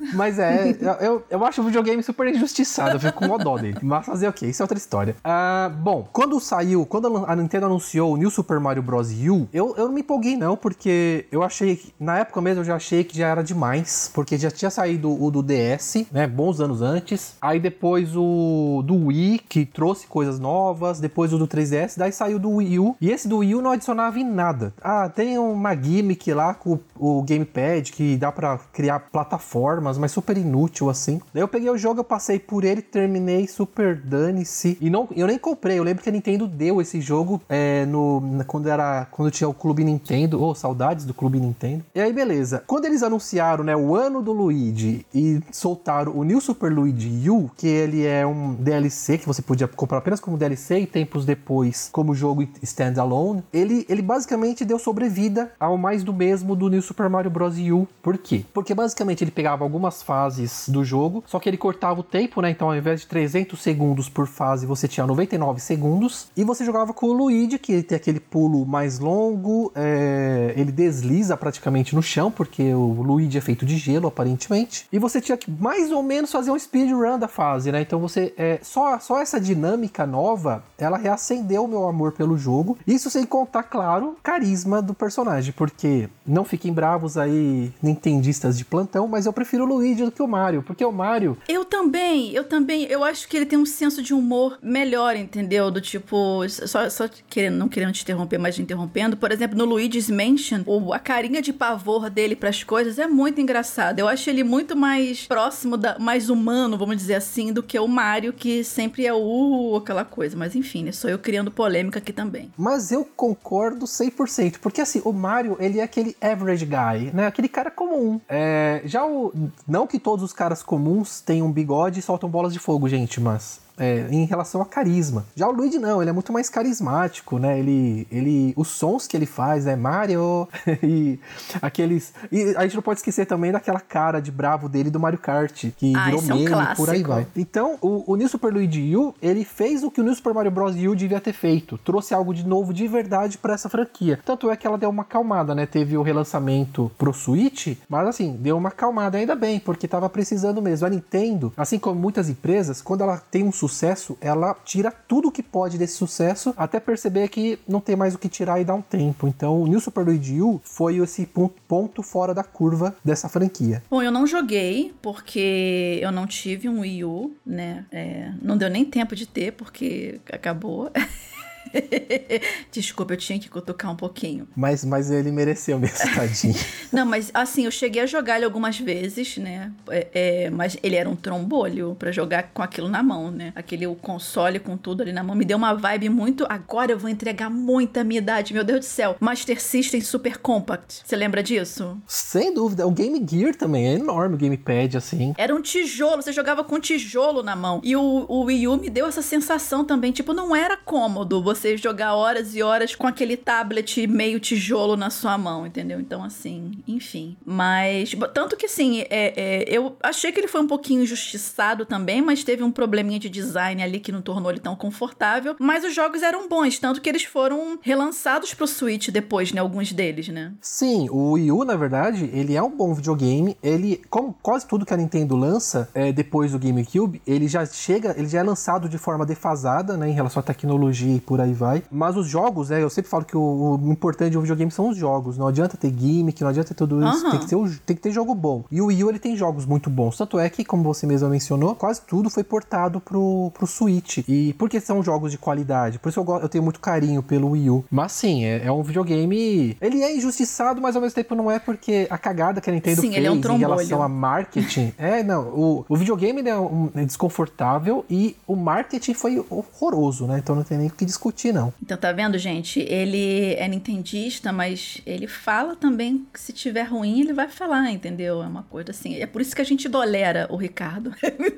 e, mas é, eu, eu acho o videogame super injustiçado, eu fico com dó dele. Mas fazer o quê? Isso é outra história. Ah, bom, quando saiu, quando a Nintendo anunciou o New Super Mario Bros. U, eu, eu não me empolguei não, porque eu achei, na época mesmo eu já achei que já era demais, porque já tinha saído o do DS, né, bons anos antes, aí depois o do Wii, que trouxe coisas novas, depois o do 3DS, daí saiu do Wii U, e esse do Wii U não adicionava em nada. Ah, tem uma gimmick lá com o Gamepad, que dá para criar plataformas, mas super inútil assim. Daí eu peguei o jogo, eu passei por ele, terminei, super dane-se, e não, eu nem comprei, eu lembro que a Nintendo deu esse jogo é, no, quando era quando tinha o Clube Nintendo, ou oh, saudades do Clube Nintendo. E aí, beleza. Quando eles anunciaram, né, o ano do Luigi e soltaram o New Super Luigi U, que ele é um DLC que você podia comprar apenas como DLC e tempos depois como jogo standalone, ele, ele basicamente deu sobrevida ao mais do mesmo do New Super Mario Bros. U. Por quê? Basicamente ele pegava algumas fases do jogo, só que ele cortava o tempo, né? Então ao invés de 300 segundos por fase, você tinha 99 segundos e você jogava com o Luigi, que ele tem aquele pulo mais longo, é, ele desliza praticamente no chão, porque o Luigi é feito de gelo, aparentemente. E você tinha que mais ou menos fazer um speedrun da fase, né? Então você. É, só, só essa dinâmica nova, ela reacendeu o meu amor pelo jogo. Isso sem contar, claro, carisma do personagem, porque não fiquem bravos aí, nintendistas de plantão, mas eu prefiro o Luigi do que o Mario, porque o Mario. Eu também, eu também. Eu acho que ele tem um senso de humor melhor, entendeu? Do tipo, só, só querendo, não querendo te interromper, mas te interrompendo, por exemplo, no Luigi's Mansion, a carinha de pavor dele para as coisas é muito engraçada. Eu acho ele muito mais próximo, da, mais humano, vamos dizer assim, do que o Mario, que sempre é o aquela coisa. Mas enfim, né? Sou eu criando polêmica aqui também. Mas eu concordo 100%, porque assim, o Mario, ele é aquele average guy, né? Aquele cara comum. É, já o. Não que todos os caras comuns tenham bigode e soltam bolas de fogo, gente, mas é, em relação a carisma. Já o Luigi não, ele é muito mais carismático, né? Ele, ele, os sons que ele faz, né? Mario e aqueles. E a gente não pode esquecer também daquela cara de bravo dele do Mario Kart, que ah, virou é meme, um por aí vai. Então, o, o New Super Luigi U, ele fez o que o New Super Mario Bros. U devia ter feito, trouxe algo de novo de verdade para essa franquia. Tanto é que ela deu uma calmada, né? Teve o relançamento pro Switch, mas assim, deu uma calmada ainda bem, porque tava precisando mesmo. A Nintendo, assim como muitas empresas, quando ela tem um sucesso, ela tira tudo que pode desse sucesso até perceber que não tem mais o que tirar e dar um tempo. Então, o New Super Luigi U foi esse ponto fora da curva dessa franquia. Bom, eu não joguei porque eu não tive um Wii U, né? É, não deu nem tempo de ter porque acabou. Desculpa, eu tinha que cutucar um pouquinho. Mas, mas ele mereceu mesmo, tadinho. Não, mas assim, eu cheguei a jogar ele algumas vezes, né? É, é, mas ele era um trombolho para jogar com aquilo na mão, né? Aquele o console com tudo ali na mão. Me deu uma vibe muito. Agora eu vou entregar muita minha idade, meu Deus do céu. Master System Super Compact. Você lembra disso? Sem dúvida. O Game Gear também é enorme, o Gamepad, assim. Era um tijolo, você jogava com um tijolo na mão. E o, o Wii U me deu essa sensação também. Tipo, não era cômodo você jogar horas e horas com aquele tablet meio tijolo na sua mão, entendeu? Então, assim, enfim. Mas, tanto que, assim, é, é, eu achei que ele foi um pouquinho injustiçado também, mas teve um probleminha de design ali que não tornou ele tão confortável. Mas os jogos eram bons, tanto que eles foram relançados pro Switch depois, né? Alguns deles, né? Sim, o Wii U, na verdade, ele é um bom videogame. Ele, como quase tudo que a Nintendo lança é, depois do GameCube, ele já chega, ele já é lançado de forma defasada, né? Em relação à tecnologia e por aí vai. Mas os jogos, né? Eu sempre falo que o, o importante de um videogame são os jogos. Não adianta ter gimmick, não adianta ter tudo isso. Uhum. Tem, que ter, tem que ter jogo bom. E o Wii U, ele tem jogos muito bons. Tanto é que, como você mesmo mencionou, quase tudo foi portado pro, pro Switch. E porque são jogos de qualidade. Por isso eu, eu tenho muito carinho pelo Wii U. Mas sim, é, é, um videogame. Ele é injustiçado, mas ao mesmo tempo não é porque a cagada que a Nintendo sim, fez é um em relação a marketing. é, não. O, o videogame é, um, é desconfortável e o marketing foi horroroso, né? Então não tem nem o que discutir, não. Então tá vendo, gente? Ele é nintendista, mas ele fala também que se tiver ruim, ele vai falar, entendeu? É uma coisa assim. É por isso que a gente dolera o Ricardo.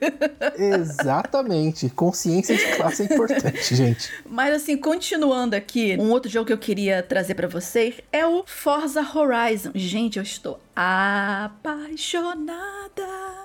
Exatamente. Consciência de classe é importante, gente. Mas assim, continuando aqui, um outro jogo que eu queria trazer para vocês é o Forza Horizon. Gente, eu estou apaixonada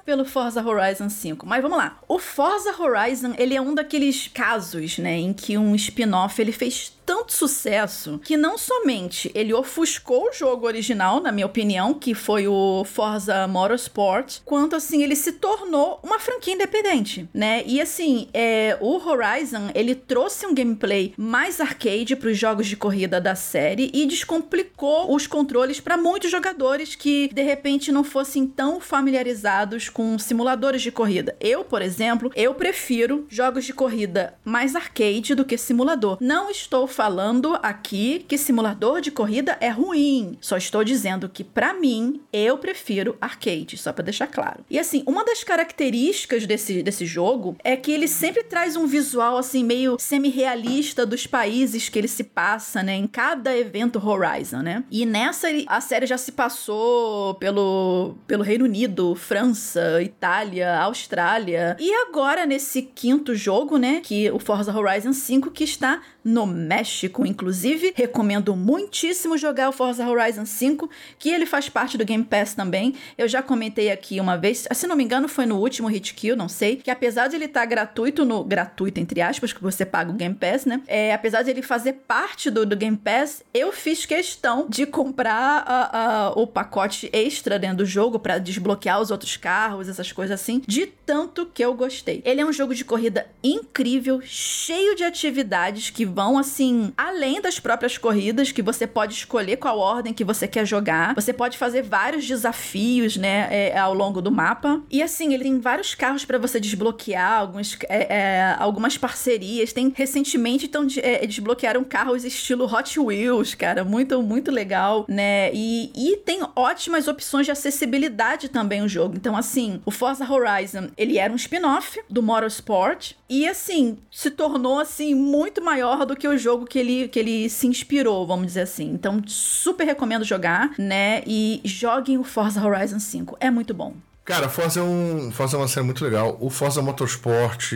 pelo Forza Horizon 5. Mas vamos lá. O Forza Horizon, ele é um daqueles casos, né, em que um spin-off ele fez tanto sucesso que não somente ele ofuscou o jogo original, na minha opinião, que foi o Forza Motorsport, quanto assim ele se tornou uma franquia independente, né? E assim, é, o Horizon ele trouxe um gameplay mais arcade para os jogos de corrida da série e descomplicou os controles para muitos jogadores que de repente não fossem tão familiarizados com simuladores de corrida. Eu, por exemplo, eu prefiro jogos de corrida mais arcade do que simulador. Não estou falando aqui que simulador de corrida é ruim. Só estou dizendo que para mim eu prefiro arcade, só para deixar claro. E assim, uma das características desse, desse jogo é que ele sempre traz um visual assim meio semi-realista dos países que ele se passa, né, em cada evento Horizon, né? E nessa a série já se passou pelo pelo Reino Unido, França, Itália, Austrália. E agora nesse quinto jogo, né, que o Forza Horizon 5 que está kita no México, inclusive. Recomendo muitíssimo jogar o Forza Horizon 5, que ele faz parte do Game Pass também. Eu já comentei aqui uma vez, se não me engano, foi no último Hit Kill, não sei, que apesar de ele estar tá gratuito no gratuito entre aspas, que você paga o Game Pass, né? É, apesar de ele fazer parte do, do Game Pass, eu fiz questão de comprar a, a, o pacote extra dentro do jogo para desbloquear os outros carros, essas coisas assim, de tanto que eu gostei. Ele é um jogo de corrida incrível, cheio de atividades que vão assim além das próprias corridas, que você pode escolher qual ordem que você quer jogar. Você pode fazer vários desafios, né, é, ao longo do mapa. E assim, ele tem vários carros para você desbloquear, alguns, é, é, algumas parcerias. Tem recentemente então é, desbloquearam carros estilo Hot Wheels, cara, muito muito legal, né? E, e tem ótimas opções de acessibilidade também o jogo. Então assim, o Forza Horizon ele era um spin-off do Motorsport e assim se tornou assim muito maior do que o jogo que ele, que ele se inspirou, vamos dizer assim. Então, super recomendo jogar, né? E joguem o Forza Horizon 5. É muito bom. Cara, Forza é, um, Forza é uma série muito legal. O Forza Motorsport,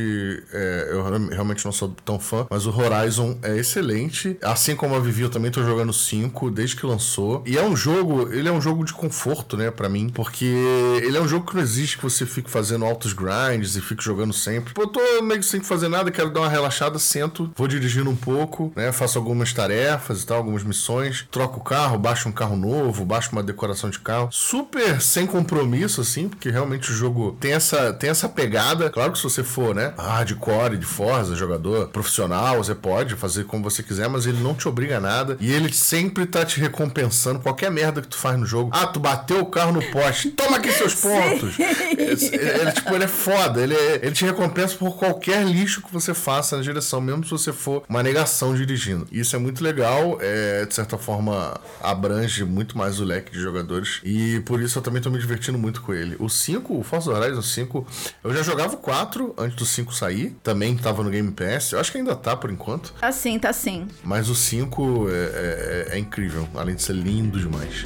é, eu realmente não sou tão fã, mas o Horizon é excelente. Assim como a Vivi, eu também tô jogando 5 desde que lançou. E é um jogo, ele é um jogo de conforto, né, para mim, porque ele é um jogo que não existe que você fique fazendo altos grinds e fique jogando sempre. Pô, eu tô meio que sem fazer nada, quero dar uma relaxada, sento, vou dirigindo um pouco, né, faço algumas tarefas e tal, algumas missões, troco o carro, baixo um carro novo, baixo uma decoração de carro. Super sem compromisso, assim, porque realmente o jogo tem essa, tem essa pegada. Claro que se você for, né, hardcore de Forza, jogador profissional, você pode fazer como você quiser, mas ele não te obriga a nada. E ele sempre tá te recompensando qualquer merda que tu faz no jogo. Ah, tu bateu o carro no poste, toma aqui seus pontos. Ele, ele, tipo, ele é foda. Ele, ele te recompensa por qualquer lixo que você faça na direção, mesmo se você for uma negação dirigindo. Isso é muito legal. É, de certa forma, abrange muito mais o leque de jogadores. E por isso eu também tô me divertindo muito com ele. O 5, o Forza Horizon 5, eu já jogava o 4 antes do 5 sair. Também tava no Game Pass. Eu acho que ainda tá por enquanto. Tá sim, tá sim. Mas o 5 é, é, é incrível, além de ser lindo demais.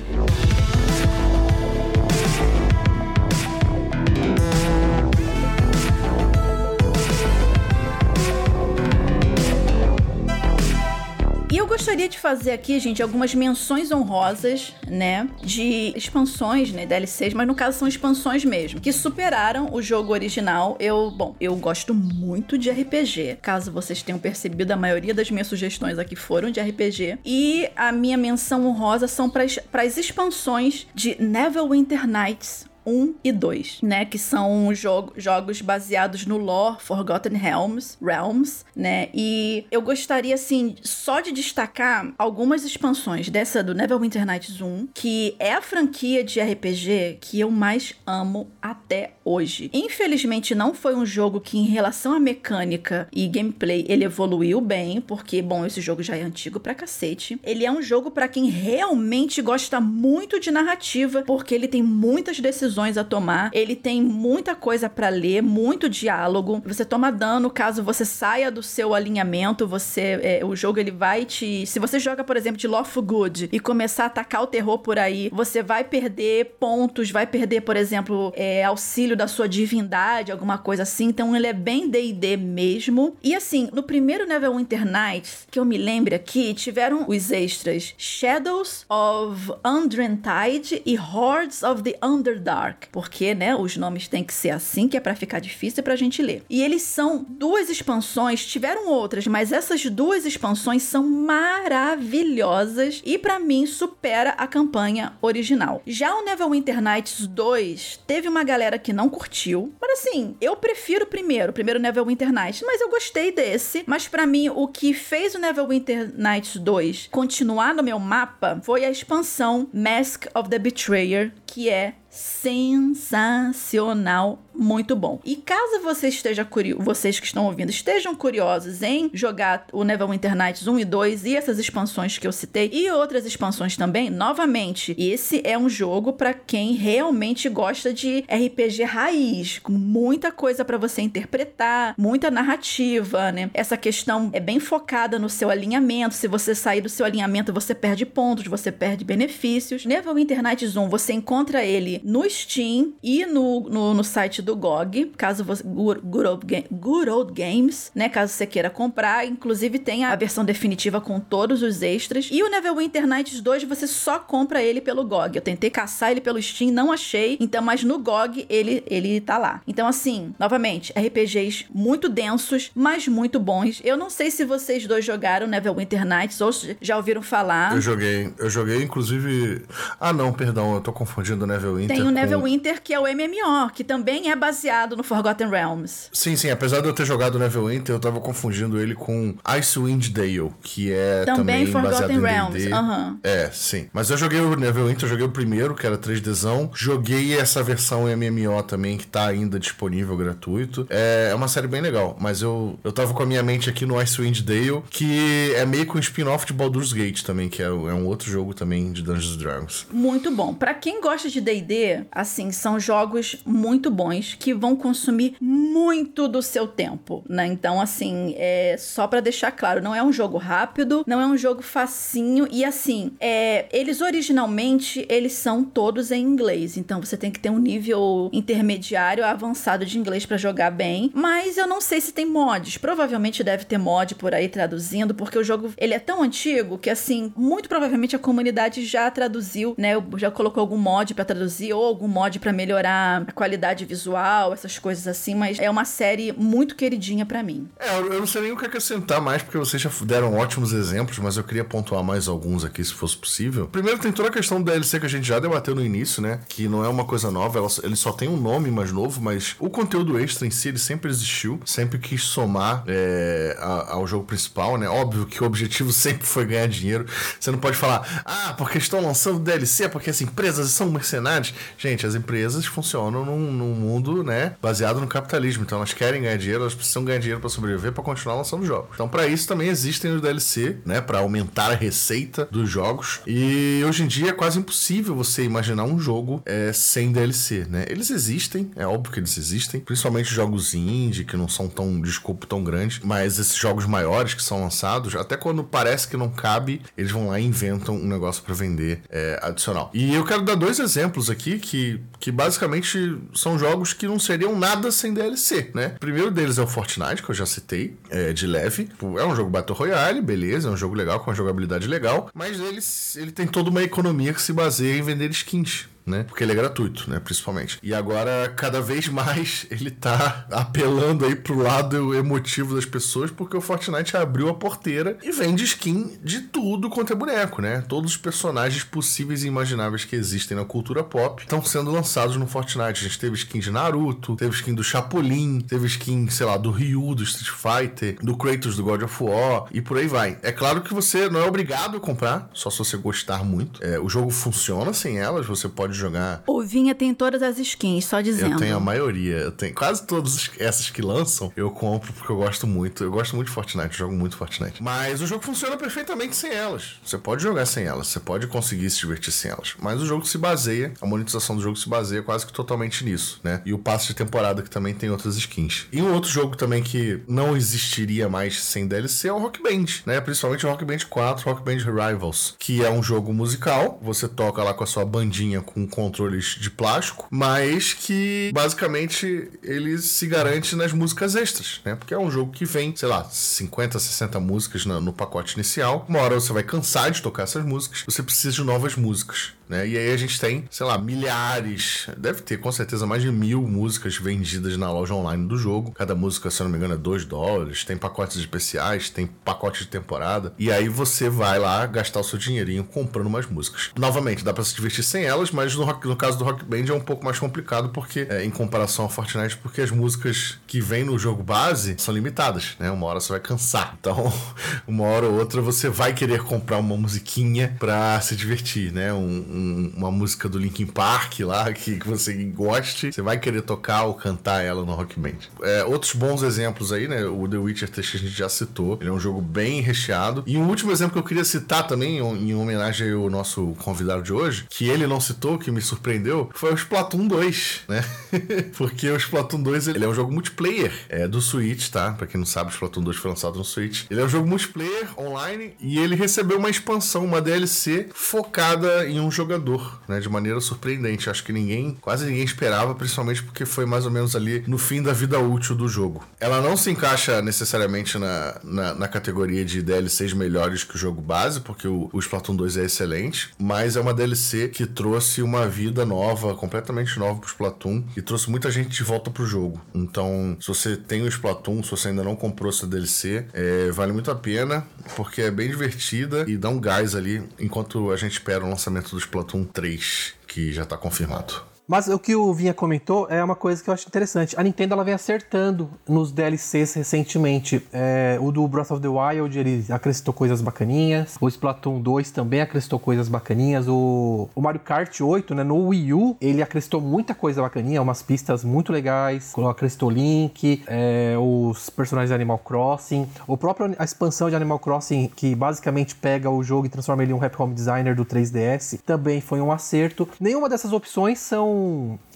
Gostaria de fazer aqui, gente, algumas menções honrosas, né, de expansões, né, DLCs, mas no caso são expansões mesmo, que superaram o jogo original. Eu, bom, eu gosto muito de RPG. Caso vocês tenham percebido, a maioria das minhas sugestões aqui foram de RPG. E a minha menção honrosa são para as expansões de Neverwinter Nights, 1 e 2, né? Que são jogo, jogos baseados no lore Forgotten Realms, Realms, né? E eu gostaria, assim, só de destacar algumas expansões dessa do Neverwinter Nights 1, que é a franquia de RPG que eu mais amo até hoje. Infelizmente, não foi um jogo que, em relação à mecânica e gameplay, ele evoluiu bem, porque, bom, esse jogo já é antigo pra cacete. Ele é um jogo para quem realmente gosta muito de narrativa, porque ele tem muitas decisões decisões a tomar. Ele tem muita coisa para ler, muito diálogo. Você toma dano caso você saia do seu alinhamento. Você, é, o jogo ele vai te, se você joga por exemplo de Lawful Good e começar a atacar o terror por aí, você vai perder pontos, vai perder por exemplo é, auxílio da sua divindade, alguma coisa assim. Então ele é bem D&D mesmo. E assim, no primeiro Neverwinter Nights que eu me lembro aqui, tiveram os extras Shadows of Undrentide e Hordes of the Underdark. Porque, né, os nomes têm que ser assim, que é para ficar difícil pra gente ler. E eles são duas expansões, tiveram outras, mas essas duas expansões são maravilhosas e para mim supera a campanha original. Já o Neverwinter Nights 2 teve uma galera que não curtiu, mas assim, eu prefiro o primeiro, o primeiro Neverwinter Nights, mas eu gostei desse, mas para mim o que fez o Neverwinter Nights 2 continuar no meu mapa foi a expansão Mask of the Betrayer, que é sensacional muito bom. E caso você esteja curioso, vocês que estão ouvindo estejam curiosos em jogar o Neverwinter Nights 1 e 2 e essas expansões que eu citei e outras expansões também, novamente, esse é um jogo para quem realmente gosta de RPG raiz, com muita coisa para você interpretar, muita narrativa, né? Essa questão é bem focada no seu alinhamento. Se você sair do seu alinhamento, você perde pontos, você perde benefícios. Neverwinter Nights 1, você encontra ele no Steam e no, no, no site do GOG, caso você. Good, Old Good Old Games, né? Caso você queira comprar. Inclusive tem a versão definitiva com todos os extras. E o Neverwinter Nights 2 você só compra ele pelo GOG. Eu tentei caçar ele pelo Steam, não achei. Então, mas no GOG ele, ele tá lá. Então, assim, novamente, RPGs muito densos, mas muito bons. Eu não sei se vocês dois jogaram Neverwinter Nights ou já ouviram falar. Eu joguei. Eu joguei, inclusive. Ah, não, perdão, eu tô confundindo o Neverwinter. Tem o com... Neverwinter, que é o MMO, que também é baseado no Forgotten Realms. Sim, sim. Apesar de eu ter jogado Neverwinter, eu tava confundindo ele com Icewind Dale, que é também, também Forgotten baseado Realms. Uhum. É, sim. Mas eu joguei o Neverwinter, eu joguei o primeiro, que era 3Dzão. Joguei essa versão MMO também, que tá ainda disponível gratuito. É, é uma série bem legal, mas eu, eu tava com a minha mente aqui no Icewind Dale, que é meio que um spin-off de Baldur's Gate também, que é, é um outro jogo também de Dungeons Dragons. Muito bom. Para quem gosta de D&D, assim, são jogos muito bons que vão consumir muito do seu tempo, né? Então, assim, é só para deixar claro, não é um jogo rápido, não é um jogo facinho e assim, é, eles originalmente eles são todos em inglês, então você tem que ter um nível intermediário avançado de inglês para jogar bem, mas eu não sei se tem mods, provavelmente deve ter mod por aí traduzindo, porque o jogo ele é tão antigo que assim, muito provavelmente a comunidade já traduziu, né? Já colocou algum mod para traduzir ou algum mod para melhorar a qualidade visual, essas coisas assim, mas é uma série muito queridinha para mim. É, eu não sei nem o que acrescentar mais, porque vocês já deram ótimos exemplos, mas eu queria pontuar mais alguns aqui, se fosse possível. Primeiro, tem toda a questão do DLC que a gente já debateu no início, né? Que não é uma coisa nova, ela, ele só tem um nome mais novo, mas o conteúdo extra em si, ele sempre existiu, sempre quis somar é, ao jogo principal, né? Óbvio que o objetivo sempre foi ganhar dinheiro. Você não pode falar, ah, porque estão lançando DLC, porque as empresas são mercenários. Gente, as empresas funcionam num, num, mundo, né, baseado no capitalismo. Então elas querem ganhar dinheiro, elas precisam ganhar dinheiro para sobreviver, para continuar lançando jogos. Então para isso também existem os DLC, né, para aumentar a receita dos jogos. E hoje em dia é quase impossível você imaginar um jogo é, sem DLC, né? Eles existem, é óbvio que eles existem, principalmente jogos indie que não são tão de tão grande, mas esses jogos maiores que são lançados, até quando parece que não cabe, eles vão lá e inventam um negócio para vender é, adicional. E eu quero dar dois exemplos aqui que, que basicamente são jogos jogos que não seriam nada sem DLC, né? O primeiro deles é o Fortnite, que eu já citei, é, de leve. É um jogo Battle Royale, beleza, é um jogo legal, com uma jogabilidade legal, mas ele, ele tem toda uma economia que se baseia em vender skins né? Porque ele é gratuito, né? Principalmente. E agora, cada vez mais, ele tá apelando aí pro lado emotivo das pessoas, porque o Fortnite abriu a porteira e vende skin de tudo quanto é boneco, né? Todos os personagens possíveis e imagináveis que existem na cultura pop estão sendo lançados no Fortnite. A gente teve skin de Naruto, teve skin do Chapolin, teve skin, sei lá, do Ryu, do Street Fighter, do Kratos, do God of War, e por aí vai. É claro que você não é obrigado a comprar, só se você gostar muito. É, o jogo funciona sem elas, você pode jogar. O Vinha tem todas as skins, só dizendo. Eu tenho a maioria. Eu tenho quase todas essas que lançam, eu compro porque eu gosto muito. Eu gosto muito de Fortnite, eu jogo muito Fortnite. Mas o jogo funciona perfeitamente sem elas. Você pode jogar sem elas, você pode conseguir se divertir sem elas. Mas o jogo se baseia, a monetização do jogo se baseia quase que totalmente nisso, né? E o passe de temporada que também tem outras skins. E um outro jogo também que não existiria mais sem DLC é o Rock Band, né? Principalmente o Rock Band 4, Rock Band Rivals, que é um jogo musical. Você toca lá com a sua bandinha com controles de plástico, mas que basicamente ele se garante nas músicas extras, né? Porque é um jogo que vem, sei lá, 50, 60 músicas no, no pacote inicial. Uma hora você vai cansar de tocar essas músicas, você precisa de novas músicas. Né? E aí a gente tem, sei lá, milhares, deve ter com certeza mais de mil músicas vendidas na loja online do jogo. Cada música, se eu não me engano, é 2 dólares. Tem pacotes especiais, tem pacote de temporada. E aí você vai lá gastar o seu dinheirinho comprando mais músicas. Novamente, dá pra se divertir sem elas, mas no, rock, no caso do Rock Band é um pouco mais complicado porque, é, em comparação ao Fortnite, porque as músicas que vêm no jogo base são limitadas, né? Uma hora você vai cansar. Então, uma hora ou outra você vai querer comprar uma musiquinha pra se divertir, né? Um, um, uma música do Linkin Park lá que, que, você goste, você vai querer tocar ou cantar ela no Rock Band. É, outros bons exemplos aí, né? O The Witcher 3 que a gente já citou. Ele é um jogo bem recheado. E um último exemplo que eu queria citar também, em homenagem ao nosso convidado de hoje, que ele não citou, que me surpreendeu, foi o Splatoon 2, né? Porque o Splatoon 2 ele é um jogo multiplayer é do Switch, tá? Pra quem não sabe, o Splatoon 2 foi lançado no Switch. Ele é um jogo multiplayer online e ele recebeu uma expansão, uma DLC focada em um jogador, né? De maneira surpreendente. Acho que ninguém, quase ninguém esperava, principalmente porque foi mais ou menos ali no fim da vida útil do jogo. Ela não se encaixa necessariamente na, na, na categoria de DLCs melhores que o jogo base, porque o, o Splatoon 2 é excelente, mas é uma DLC que trouxe uma vida nova, completamente nova pro Splatoon e trouxe muita gente de volta pro jogo. Então, se você tem o Splatoon, se você ainda não comprou essa DLC, é, vale muito a pena, porque é bem divertida e dá um gás ali enquanto a gente espera o lançamento do Splatoon 3, que já tá confirmado. Mas o que o Vinha comentou é uma coisa que eu acho interessante. A Nintendo ela vem acertando nos DLCs recentemente. É, o do Breath of the Wild ele acrescentou coisas bacaninhas. O Splatoon 2 também acrescentou coisas bacaninhas. O, o Mario Kart 8, né, no Wii U, ele acrescentou muita coisa bacaninha, umas pistas muito legais. Acrescentou Link, é, os personagens de Animal Crossing, o próprio a expansão de Animal Crossing que basicamente pega o jogo e transforma ele em um Happy Home Designer do 3DS, também foi um acerto. Nenhuma dessas opções são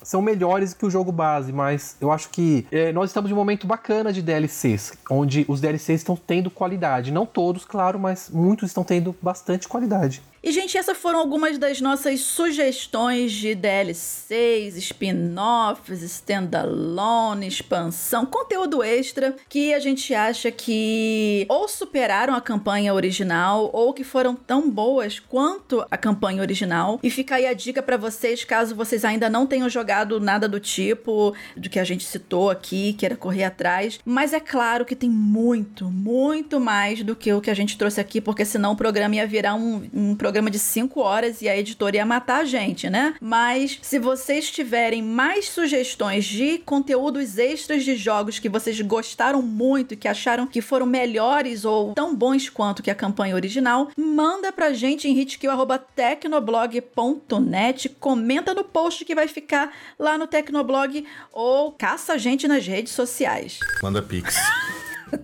são melhores que o jogo base, mas eu acho que é, nós estamos em um momento bacana de DLCs, onde os DLCs estão tendo qualidade. Não todos, claro, mas muitos estão tendo bastante qualidade. E, gente, essas foram algumas das nossas sugestões de DLCs, spin-offs, standalone, expansão, conteúdo extra que a gente acha que ou superaram a campanha original ou que foram tão boas quanto a campanha original. E fica aí a dica para vocês, caso vocês ainda não tenham jogado nada do tipo do que a gente citou aqui, queira correr atrás. Mas é claro que tem muito, muito mais do que o que a gente trouxe aqui, porque senão o programa ia virar um, um programa programa de 5 horas e a editora ia matar a gente, né? Mas se vocês tiverem mais sugestões de conteúdos extras de jogos que vocês gostaram muito, que acharam que foram melhores ou tão bons quanto que a campanha original, manda pra gente em hitkill.tecnoblog.net, comenta no post que vai ficar lá no Tecnoblog ou caça a gente nas redes sociais. Manda pix.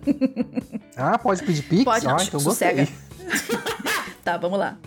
ah, pode pedir pix? Pode, ah, então sossega. tá, vamos lá.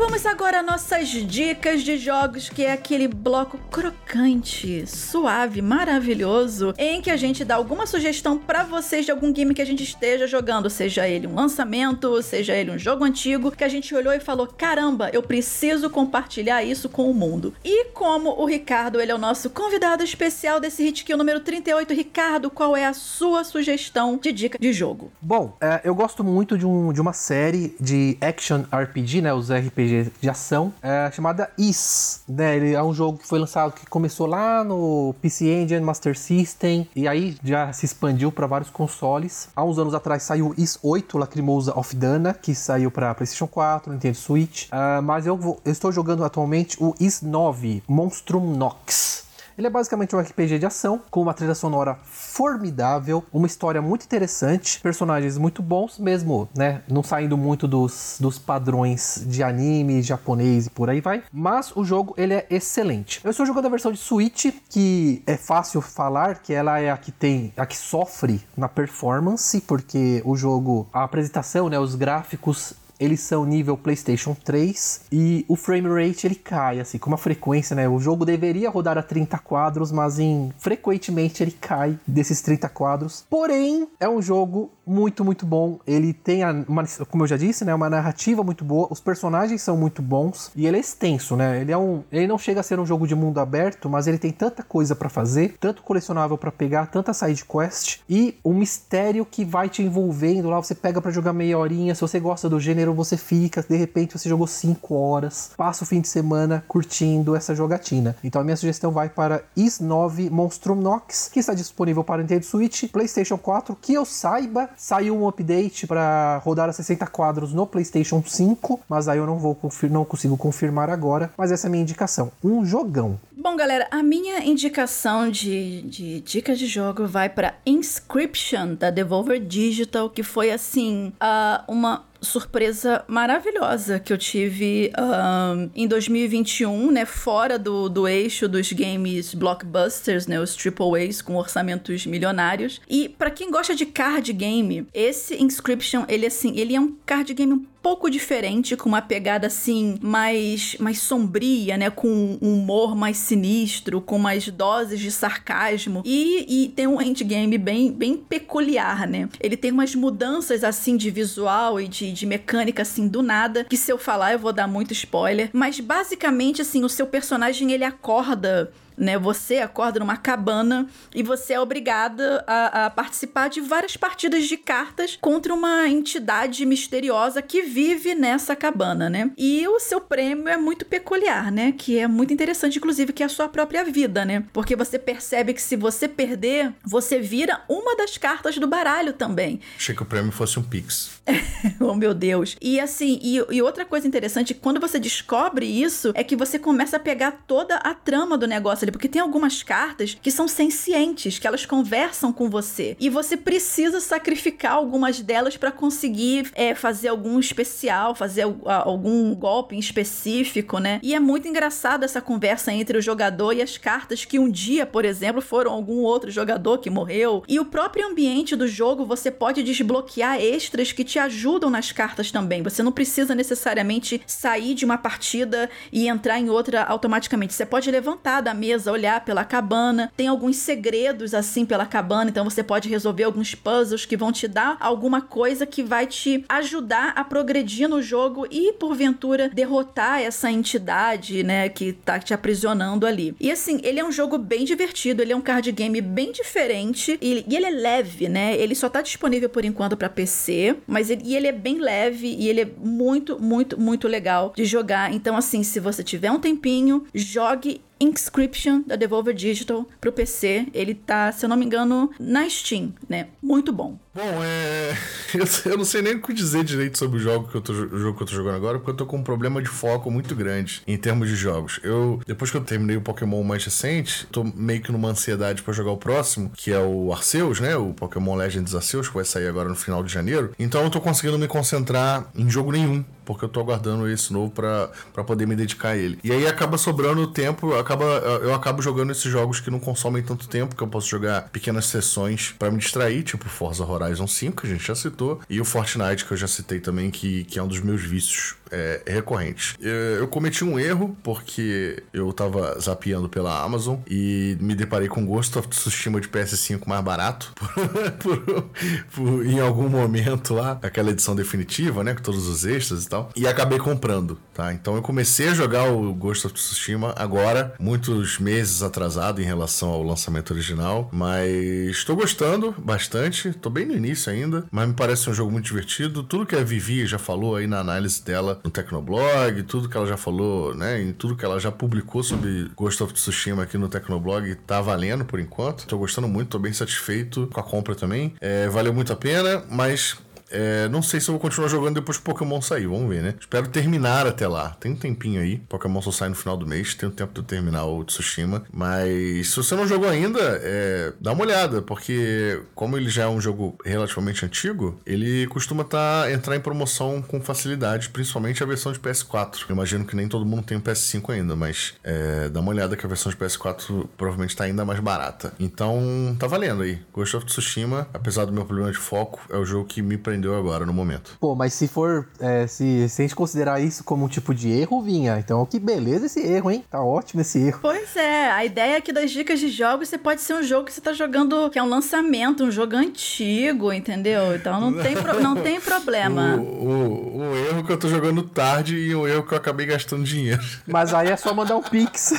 Vamos agora às nossas dicas de jogos, que é aquele bloco crocante, suave, maravilhoso, em que a gente dá alguma sugestão para vocês de algum game que a gente esteja jogando, seja ele um lançamento, seja ele um jogo antigo, que a gente olhou e falou: caramba, eu preciso compartilhar isso com o mundo. E como o Ricardo ele é o nosso convidado especial desse Hit Kill número 38, Ricardo, qual é a sua sugestão de dica de jogo? Bom, é, eu gosto muito de, um, de uma série de action RPG, né? Os RPG RPG de ação é, chamada Is. Né? Ele é um jogo que foi lançado, que começou lá no PC Engine, Master System, e aí já se expandiu para vários consoles. Há uns anos atrás saiu Is 8, Lacrimosa of Dana, que saiu para PlayStation 4, Nintendo Switch. Uh, mas eu, vou, eu estou jogando atualmente o Is 9, Monstrum Nox. Ele é basicamente um RPG de ação com uma trilha sonora formidável, uma história muito interessante, personagens muito bons, mesmo, né? Não saindo muito dos, dos padrões de anime japonês e por aí vai. Mas o jogo ele é excelente. Eu estou jogando a versão de Switch, que é fácil falar que ela é a que tem, a que sofre na performance, porque o jogo, a apresentação, né, os gráficos eles são nível PlayStation 3 e o frame rate ele cai assim, com uma frequência, né? O jogo deveria rodar a 30 quadros, mas em frequentemente ele cai desses 30 quadros. Porém, é um jogo muito, muito bom. Ele tem, uma, como eu já disse, né, uma narrativa muito boa. Os personagens são muito bons e ele é extenso, né? Ele é um, ele não chega a ser um jogo de mundo aberto, mas ele tem tanta coisa para fazer, tanto colecionável para pegar, tanta side quest e um mistério que vai te envolvendo lá. Você pega para jogar meia horinha. Se você gosta do gênero, você fica. De repente, você jogou 5 horas, passa o fim de semana curtindo essa jogatina. Então, a minha sugestão vai para Is 9 Monstrum Nox, que está disponível para Nintendo Switch, PlayStation 4, que eu saiba Saiu um update para rodar a 60 quadros no PlayStation 5, mas aí eu não vou não consigo confirmar agora. Mas essa é a minha indicação. Um jogão. Bom, galera, a minha indicação de, de dicas de jogo vai para Inscription da Devolver Digital, que foi assim uh, uma surpresa maravilhosa que eu tive um, em 2021, né? Fora do, do eixo dos games blockbusters, né? Os triple A's com orçamentos milionários. E para quem gosta de card game, esse Inscription, ele assim, ele é um card game um pouco diferente, com uma pegada assim mais, mais sombria, né? Com um humor mais sinistro, com mais doses de sarcasmo. E, e tem um endgame bem, bem peculiar, né? Ele tem umas mudanças assim de visual e de, de mecânica assim do nada, que se eu falar eu vou dar muito spoiler. Mas basicamente, assim, o seu personagem ele acorda né? Você acorda numa cabana e você é obrigada a, a, participar de várias partidas de cartas contra uma entidade misteriosa que vive nessa cabana, né? E o seu prêmio é muito peculiar, né? Que é muito interessante, inclusive, que é a sua própria vida, né? Porque você percebe que se você perder, você vira uma das cartas do baralho também. Achei que o prêmio fosse um Pix. oh, meu Deus. E assim, e, e outra coisa interessante, quando você descobre isso, é que você começa a pegar toda a trama do negócio porque tem algumas cartas que são sencientes, que elas conversam com você. E você precisa sacrificar algumas delas para conseguir é, fazer algum especial, fazer algum golpe específico, né? E é muito engraçado essa conversa entre o jogador e as cartas que um dia, por exemplo, foram algum outro jogador que morreu. E o próprio ambiente do jogo você pode desbloquear extras que te ajudam nas cartas também. Você não precisa necessariamente sair de uma partida e entrar em outra automaticamente. Você pode levantar da mesa mesa, olhar pela cabana. Tem alguns segredos assim pela cabana, então você pode resolver alguns puzzles que vão te dar alguma coisa que vai te ajudar a progredir no jogo e, porventura, derrotar essa entidade, né, que tá te aprisionando ali. E assim, ele é um jogo bem divertido, ele é um card game bem diferente e, e ele é leve, né? Ele só tá disponível por enquanto para PC, mas ele, e ele é bem leve e ele é muito, muito, muito legal de jogar. Então, assim, se você tiver um tempinho, jogue Inscription da Devolver Digital pro PC. Ele tá, se eu não me engano, na Steam, né? Muito bom. Bom, é. Eu, não sei nem o que dizer direito sobre o jogo que eu tô, jogo que eu tô jogando agora, porque eu tô com um problema de foco muito grande em termos de jogos. Eu, depois que eu terminei o Pokémon mais recente, tô meio que numa ansiedade para jogar o próximo, que é o Arceus, né? O Pokémon Legends Arceus, que vai sair agora no final de janeiro. Então eu tô conseguindo me concentrar em jogo nenhum porque eu tô aguardando esse novo para poder me dedicar a ele. E aí acaba sobrando tempo, acaba, eu acabo jogando esses jogos que não consomem tanto tempo, que eu posso jogar pequenas sessões para me distrair, tipo Forza Horizon 5, que a gente já citou, e o Fortnite, que eu já citei também, que, que é um dos meus vícios é, recorrentes. Eu, eu cometi um erro porque eu tava zapeando pela Amazon e me deparei com Ghost of Tsushima de PS5 mais barato por, por, por, em algum momento lá, aquela edição definitiva, né, com todos os extras e tal, e acabei comprando, tá? Então eu comecei a jogar o Ghost of Tsushima agora, muitos meses atrasado em relação ao lançamento original, mas estou gostando bastante, tô bem no início ainda, mas me parece um jogo muito divertido. Tudo que a Vivi já falou aí na análise dela no Tecnoblog, tudo que ela já falou, né, em tudo que ela já publicou sobre Ghost of Tsushima aqui no Tecnoblog, tá valendo por enquanto. Tô gostando muito, tô bem satisfeito com a compra também. É, valeu muito a pena, mas é, não sei se eu vou continuar jogando depois que Pokémon sair, vamos ver, né? Espero terminar até lá. Tem um tempinho aí. Pokémon só sai no final do mês, tem um tempo de eu terminar o Tsushima. Mas se você não jogou ainda, é, dá uma olhada, porque como ele já é um jogo relativamente antigo, ele costuma tá, entrar em promoção com facilidade, principalmente a versão de PS4. Eu imagino que nem todo mundo tem o um PS5 ainda, mas é, dá uma olhada que a versão de PS4 provavelmente tá ainda mais barata. Então, tá valendo aí. Ghost of Tsushima, apesar do meu problema de foco, é o jogo que me prendeu agora no momento. Pô, mas se for. É, se, se a gente considerar isso como um tipo de erro, vinha. Então, que beleza esse erro, hein? Tá ótimo esse erro. Pois é, a ideia aqui das dicas de jogos, você pode ser um jogo que você tá jogando, que é um lançamento, um jogo antigo, entendeu? Então não tem, pro, não tem problema. O, o, o, erro que eu tô jogando tarde e o erro que eu acabei gastando dinheiro. Mas aí é só mandar um pix.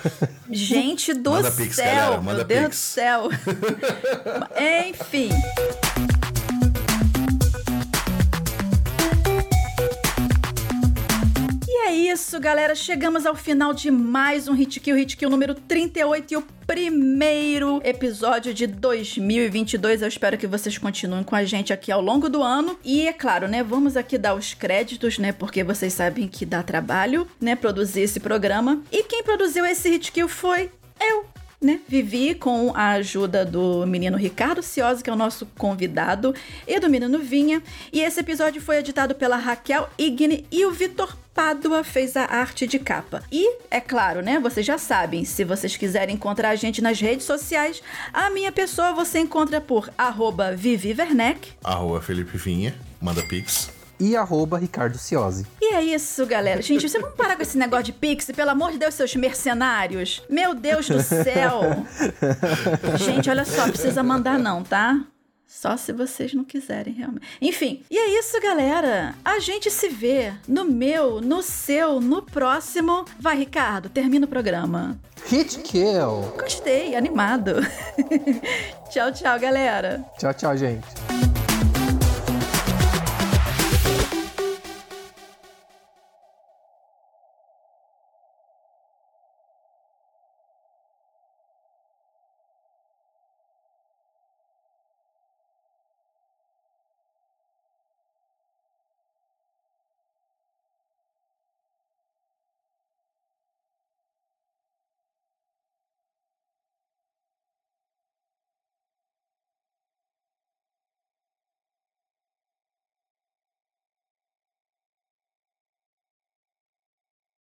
Gente do manda céu, pix, galera, manda meu Deus pix. do céu. Enfim. Isso, galera. Chegamos ao final de mais um Hit Kill, Hit Kill número 38 e o primeiro episódio de 2022. Eu espero que vocês continuem com a gente aqui ao longo do ano. E é claro, né, vamos aqui dar os créditos, né, porque vocês sabem que dá trabalho, né, produzir esse programa. E quem produziu esse Hit Kill foi eu, né? Vivi com a ajuda do menino Ricardo Ciosi, que é o nosso convidado, e do menino Vinha. E esse episódio foi editado pela Raquel Igne e o Vitor Pádua fez a arte de capa. E, é claro, né? Vocês já sabem, se vocês quiserem encontrar a gente nas redes sociais, a minha pessoa você encontra por arroba Vivi Werneck. Arroba Felipe Vinha, manda pix. E arroba Ricardo Ciosi. E é isso, galera. Gente, vocês vão parar com esse negócio de Pix, pelo amor de Deus, seus mercenários. Meu Deus do céu. Gente, olha só, precisa mandar não, tá? Só se vocês não quiserem, realmente. Enfim, e é isso, galera. A gente se vê no meu, no seu, no próximo. Vai, Ricardo, termina o programa. Hit Kill. Gostei, animado. tchau, tchau, galera. Tchau, tchau, gente.